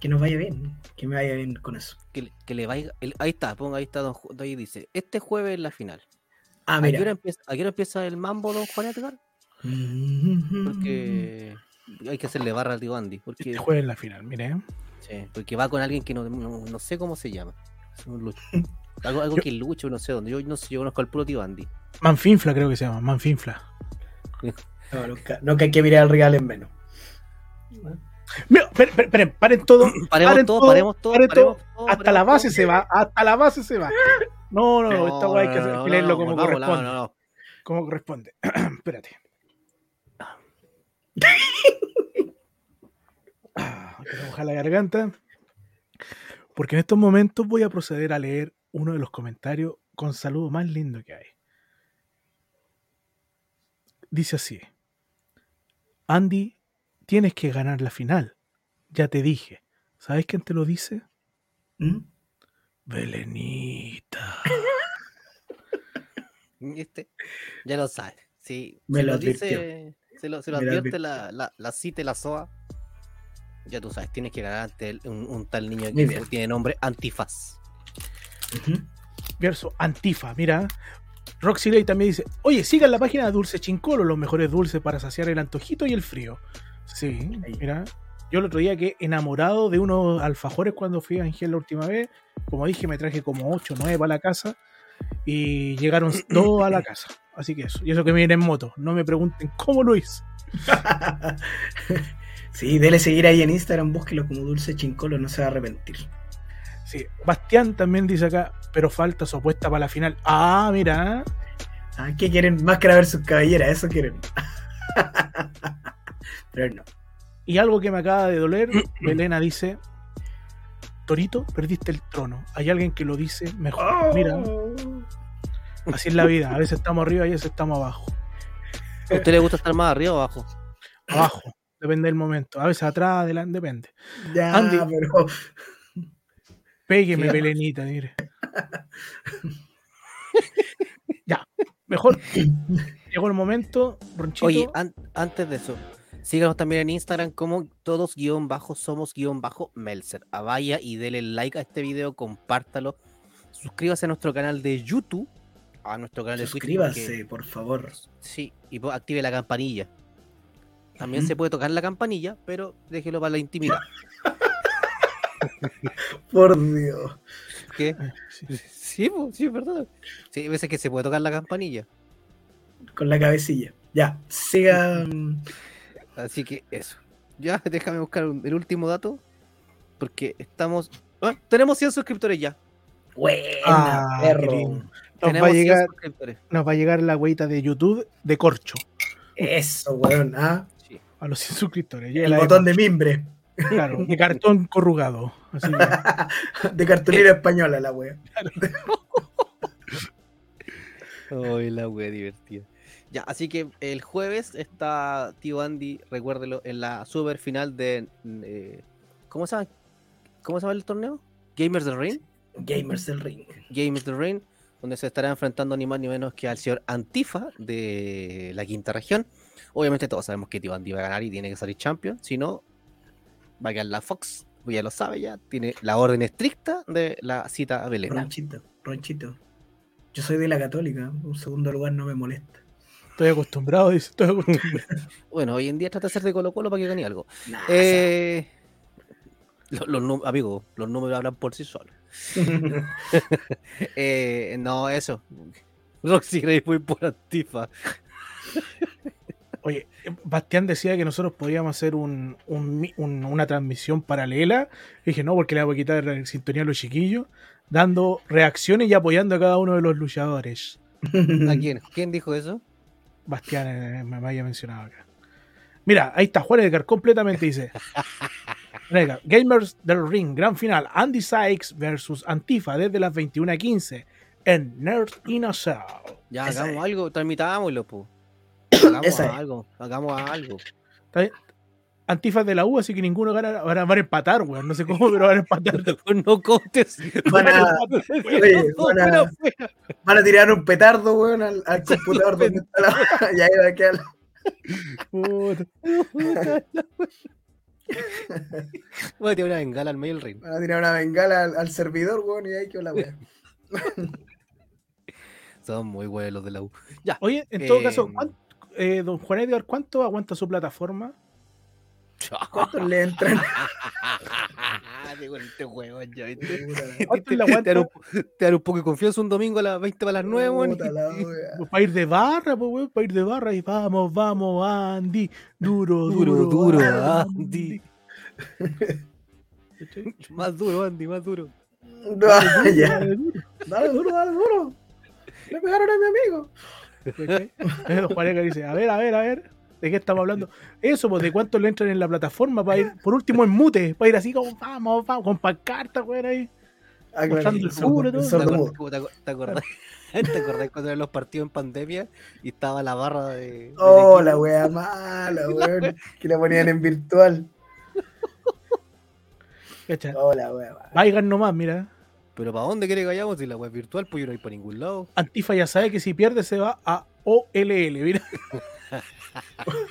Que nos vaya bien, que me vaya bien con eso. Que, le- que le vaya. el- ahí está, ponga, ahí está, don ahí dice. Este jueves es la final. Ah, ¿A qué, hora mira. empieza, ¿A qué hora empieza el mambo, don Juan Edgar? Porque hay que hacerle barra al tío Andy. Porque, Este jueves en la final, mire. sí, porque va con alguien que no, no, no sé cómo se llama. Es un lucho. [laughs] Algo, algo Yo- que lucho, no sé dónde. Yo no sé, yo conozco al puro tío Andy. Manfinfla creo que se llama, Manfinfla. [laughs] No, nunca, nunca hay que mirar el regalo en menos. Mira, paren todo. [coughs] Paremos paren todo, paremos todo, paren paremos todo. todo, Hasta paremos la base todo. se va, hasta la base se va. No, no, no, No, esta weá hay que no, hacer- no, como corresponde. no, no, no. Como corresponde. [coughs] Espérate. [coughs] Ah, moja la garganta. Porque en estos momentos voy a proceder a leer uno de los comentarios con saludo más lindo que hay. Dice así. Andy, tienes que ganar la final. Ya te dije. ¿Sabes quién te lo dice? ¿Mm? Belenita. [laughs] ¿Viste? Ya lo sabes. Sí, Me se lo lo dice, se lo, se advierte la, la, la cita y la SOA. Ya tú sabes, tienes que ganar ante un, un tal niño que tiene nombre Antifaz. Verso Antifa, mira. Roxy Lay también dice, oye, sigan la página de Dulce Chincolo, los mejores dulces para saciar el antojito y el frío. Sí, Ahí. mira. Yo el otro día que enamorado de unos alfajores cuando fui a Angel la última vez, como dije, me traje como 8 o 9 para la casa y llegaron [clears throat] dos a la casa. Así que eso. Y eso que me viene en moto. No me pregunten cómo lo hice. [laughs] sí, dele seguir ahí en Instagram, búsquelo como Dulce Chincolo, no se va a arrepentir. Sí. Bastián también dice acá, pero falta su apuesta para la final. Ah, mira. Ah, ¿qué quieren? Máscara versus cabellera, eso quieren. [laughs] Pero no. Y algo que me acaba de doler, [clears throat] Elena dice, Torito, perdiste el trono. Hay alguien que lo dice mejor. Mira, así es la vida. A veces estamos arriba y a veces estamos abajo. ¿A usted le gusta estar más arriba o abajo? Abajo. Depende del momento. A veces atrás, adelante, depende. Ya, Andy. pero. Pégueme. Belenita, mire. [laughs] ya, mejor. Llegó el momento, Ronchito. Oye, an- antes de eso, síganos también en Instagram como todos guion bajo somos guion bajo Melzer. Vaya y dele like a este video, compártalo. Suscríbase a nuestro canal de YouTube, a nuestro canal de Twitch. Suscríbase, porque- por favor. Sí, y active la campanilla. También se puede tocar la campanilla, pero déjelo para la intimidad. [laughs] [laughs] Por Dios. ¿Qué? Sí. Sí, po, sí, es verdad. Sí, hay veces que se puede tocar la campanilla. Con la cabecilla. Ya, sigan. [laughs] Así que eso. Ya, [laughs] déjame buscar el último dato. Porque estamos. ¡Ah! Tenemos 100 suscriptores ya. Buena, Ah, perro. Nos Tenemos va, a 100 llegar, suscriptores. nos va a llegar la hueita de YouTube de corcho Eso, weón. Ah, Sí. a los 100 suscriptores. Ya el botón de mimbre. Claro, de cartón corrugado. Así que, [laughs] de cartulina española, la wea. [laughs] Ay, la wea divertida. Ya, así que el jueves está tío Andy, recuérdelo, en la super final de. eh, ¿Cómo se llama? ¿Cómo se llama el torneo? Gamers del Ring. Gamers del Ring. Games the Rain, donde se estará enfrentando ni más ni menos que al señor Antifa de la quinta región. Obviamente todos sabemos que Tío Andy va a ganar y tiene que salir champion, si no, va a quedar la Fox, pues ya lo sabe ya, tiene la orden estricta de la cita a Belén. Ronchito, Ronchito. Yo soy de la Católica. Un segundo lugar no me molesta. estoy acostumbrado, dice. Estoy acostumbrado. [laughs] Bueno, hoy en día trata de ser de Colo Colo para que gane algo. Nah, Eh, lo- los, amigos, los números hablan por sí solos. [laughs] [laughs] Eh, no, eso. Roxy Gray fue por Antifa. Oye, Bastián decía que nosotros podíamos hacer un, un mi- un- una transmisión paralela. Y dije, no, porque le voy a quitar la sintonía a los chiquillos, dando reacciones y apoyando a cada uno de los luchadores. [laughs] ¿A quién? ¿Quién dijo eso? Bastián eh, me había mencionado acá. Mira, ahí está, Juan Edgar completamente dice. [laughs] Edgar, Gamers del Ring, gran final, Andy Sykes versus Antifa desde las 21.15 en Nerd in a Cell. Ya, hagamos algo, transmitámoslo, po. Hagamos algo, hagamos algo. ¿Está bien? Antifa es de la U, así que ninguno gana, van a, van a empatar, weón. No sé cómo, pero van a empatar. [laughs] no contes. [laughs] Van a, van, a, tirar un petardo, weón, al, al [laughs] computador donde está la. y ahí va a quedar. Voy a tirar una bengala al medio del ring. Van a tirar una bengala al, al servidor, weón, y ahí que la wea. Son muy buenos los de la U. Ya. Oye, en todo Eh, caso, ¿cuánto- eh, don Juan Edgar, ¿cuánto aguanta su plataforma? ¿Cuántos le entran? [laughs] Digo, este juego, ya, ¿viste? ¿Cuánto Te, le te aguanta? dan un, te dan un poco de confianza un domingo a las 20 para las 9, weón. [laughs] Para ir de barra, pues, weón, para ir de barra y vamos, vamos, Andy, duro, Duro, duro, duro, Andy. [laughs] Más duro, Andy, más duro. Dale, duro, Dale duro, dale duro. Le pegaron a mi amigo. [laughs] a ver, a ver, a ver, ¿de qué estamos hablando? Eso, pues, ¿de cuánto le entran en la plataforma? Para ir, por último, en mute, para ir así como, vamos, vamos, con pancarta, weón, ahí. Ah, el fútbol ¿Te acordás, te aco- te acordás? [laughs] ¿Te acordás cuando eran los partidos en pandemia y estaba la barra de. Oh, la wea mala, weón. Que la ponían en virtual. ¿cachai? Oh, wea mala. Vayan nomás, mira. Pero ¿para dónde quiere que vayamos si la web virtual? Pues yo no hay para ningún lado. Antifa ya sabe que si pierde se va a OLL, mira. [laughs]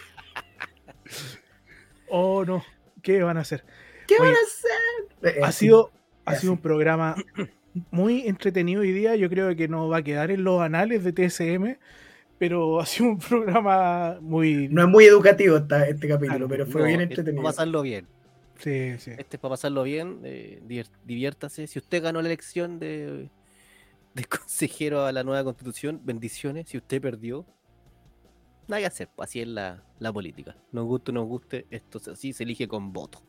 oh, no. ¿Qué van a hacer? ¿Qué Oye, van a hacer? Ha sido, ha sido un programa [clears throat] muy entretenido hoy día. Yo creo que no va a quedar en los anales de TSM, pero ha sido un programa muy. No es muy educativo esta- este capítulo, Claro, pero fue No, bien entretenido. Pasarlo bien. Sí, sí. Este es para pasarlo bien. eh, diviértase. Si usted ganó la elección de, [laughs] de consejero a la nueva constitución, bendiciones. Si usted perdió, nada que hacer. pues, Así es la, la política. Nos guste o no nos guste, esto se- así se elige con voto.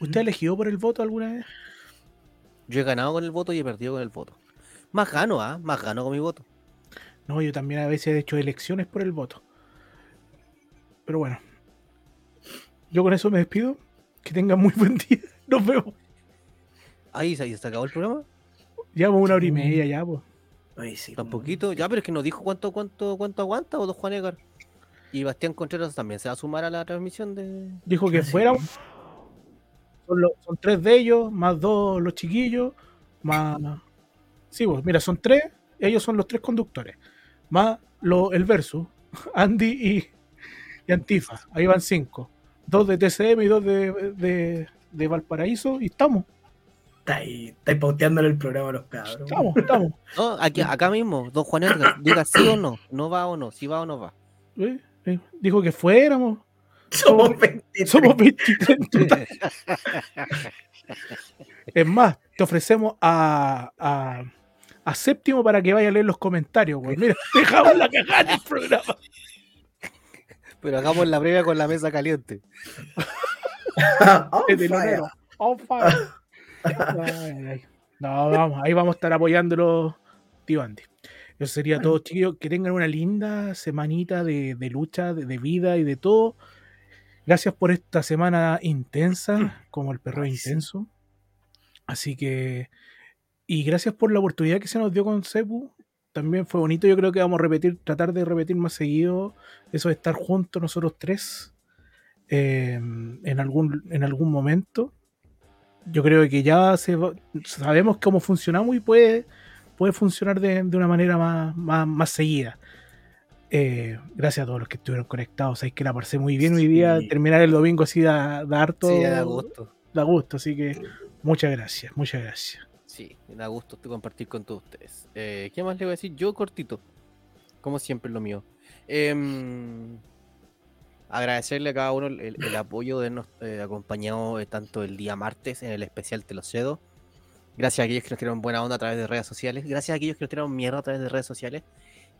¿Usted ha elegido por el voto alguna vez? Yo he ganado con el voto y he perdido con el voto. Más gano, ¿ah? Más gano con mi voto. No, yo también a veces he hecho elecciones por el voto. Pero bueno. Yo con eso me despido. Que tengan muy buen día. [laughs] Nos vemos. Ahí se, ahí se acabó el programa. Llevamos una hora y media ya, pues. Ay, sí, Tan como- poquito. Ya, pero es que nos dijo cuánto, cuánto, cuánto aguanta o dos Juan Edgar. Y Bastián Contreras también se va a sumar a la transmisión de. Dijo que Sí. fuéramos. Son, los- son tres de ellos, más dos los chiquillos, más. Sí, pues, mira, son tres. Ellos son los tres conductores. Más lo, el versus, [laughs] Andy y, y Antifa. Ahí van cinco. Dos de TCM y dos de, de, de Valparaíso. Y estamos, Está ahí, está ahí pauteándole el programa a los cabros. estamos, estamos. [laughs] No, aquí, acá mismo, don Juan Edgar, diga sí o no. No va o no, si va o no va. ¿Eh? Eh, Dijo que fuéramos. Somos 23. Somos 23 en total. [laughs] Es más, te ofrecemos a, a, a Séptimo para que vaya a leer los comentarios, güey. Mira, dejamos la cagada en el programa. Pero hagamos la previa con la mesa caliente. [laughs] [laughs] De fire. telonero. On fire. Ay, ay. No, vamos, ahí vamos a estar apoyándolo, tío Andy. Eso sería todo, chiquillos. Que tengan una linda semanita de, de lucha, de, de vida y de todo. Gracias por esta semana intensa, como el perro Ay, sí. intenso. Así que. Y gracias por la oportunidad que se nos dio con Cepu. También fue bonito. Yo creo que vamos a repetir, tratar de repetir más seguido eso de estar juntos nosotros tres eh, en, algún, en algún momento. Yo creo que ya se sabemos cómo funcionamos y puede, puede funcionar de, de una manera más, más, más seguida. Eh, gracias a todos los que estuvieron conectados. Sabéis que la pasé muy bien hoy día. Sí. Terminar el domingo así da, da harto. Sí, da gusto. da gusto. Así que muchas gracias, muchas gracias. Sí, da gusto compartir con todos ustedes. Eh, ¿Qué más le voy a decir? Yo cortito. Como siempre lo mío. Em, agradecerle a cada uno el, apoyo de habernos eh, acompañado eh, tanto el día martes en el especial Te lo cedo. Gracias a aquellos que nos tiraron buena onda a través de redes sociales. Gracias a aquellos que nos tiraron mierda a través de redes sociales.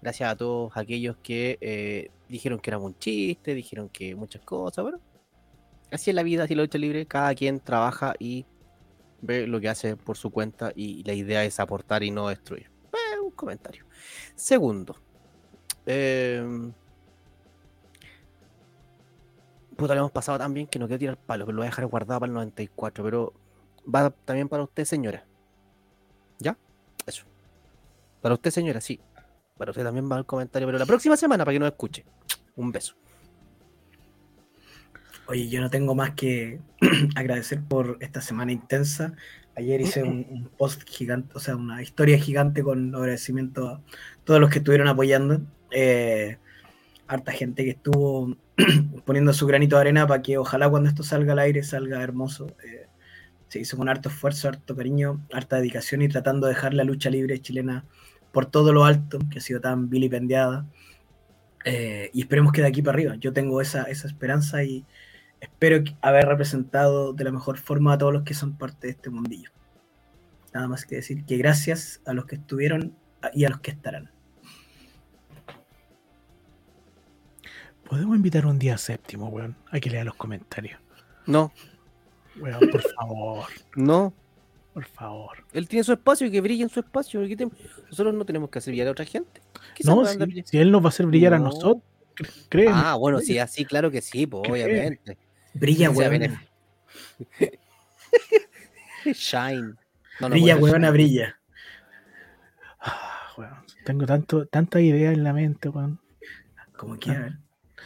Gracias a todos aquellos que dijeron que era un chiste, dijeron que muchas cosas. Bueno, así es la vida, así es la lucha libre. Cada quien trabaja y ve lo que hace por su cuenta y la idea es aportar y no destruir. Eh, un comentario. Segundo. em, puta, lo hemos pasado tan bien que no quiero tirar palo, pero lo voy a dejar guardado para el 94, pero va también para usted, señora. ¿Ya? Eso. Para usted, señora, sí. Para usted también va el comentario, pero la próxima semana para que nos escuche. Un beso. Oye, yo no tengo más que [clears throat] agradecer por esta semana intensa. Ayer hice un, un post gigante, o sea, una historia gigante con agradecimiento a todos los que estuvieron apoyando. Eh, harta gente que estuvo [clears throat] poniendo su granito de arena para que ojalá cuando esto salga al aire salga hermoso. Eh, se hizo con harto esfuerzo, harto cariño, harta dedicación y tratando de dejar la lucha libre chilena por todo lo alto, que ha sido tan vilipendiada. Eh, y esperemos que de aquí para arriba. Yo tengo esa, esa esperanza y espero haber representado de la mejor forma a todos los que son parte de este mundillo. Nada más que decir que gracias a los que estuvieron y a los que estarán. Podemos invitar un día séptimo, weón, a que lea los comentarios. No, Weón, por favor, [laughs] no. por favor. Él tiene su espacio y que brille en su espacio. ¿qué te- Nosotros no tenemos que hacer brillar a otra gente. ¿Qué se No, si, andar brillando? si él nos va a hacer brillar a No. nosotros, créeme. Ah, bueno, sí, así, claro que sí, pues, obviamente. Brilla, huevona. [laughs] Shine. No, no brilla, huevona, brilla. Ah, Tengo tanto, tantas ideas en la mente, weón. Como quiera.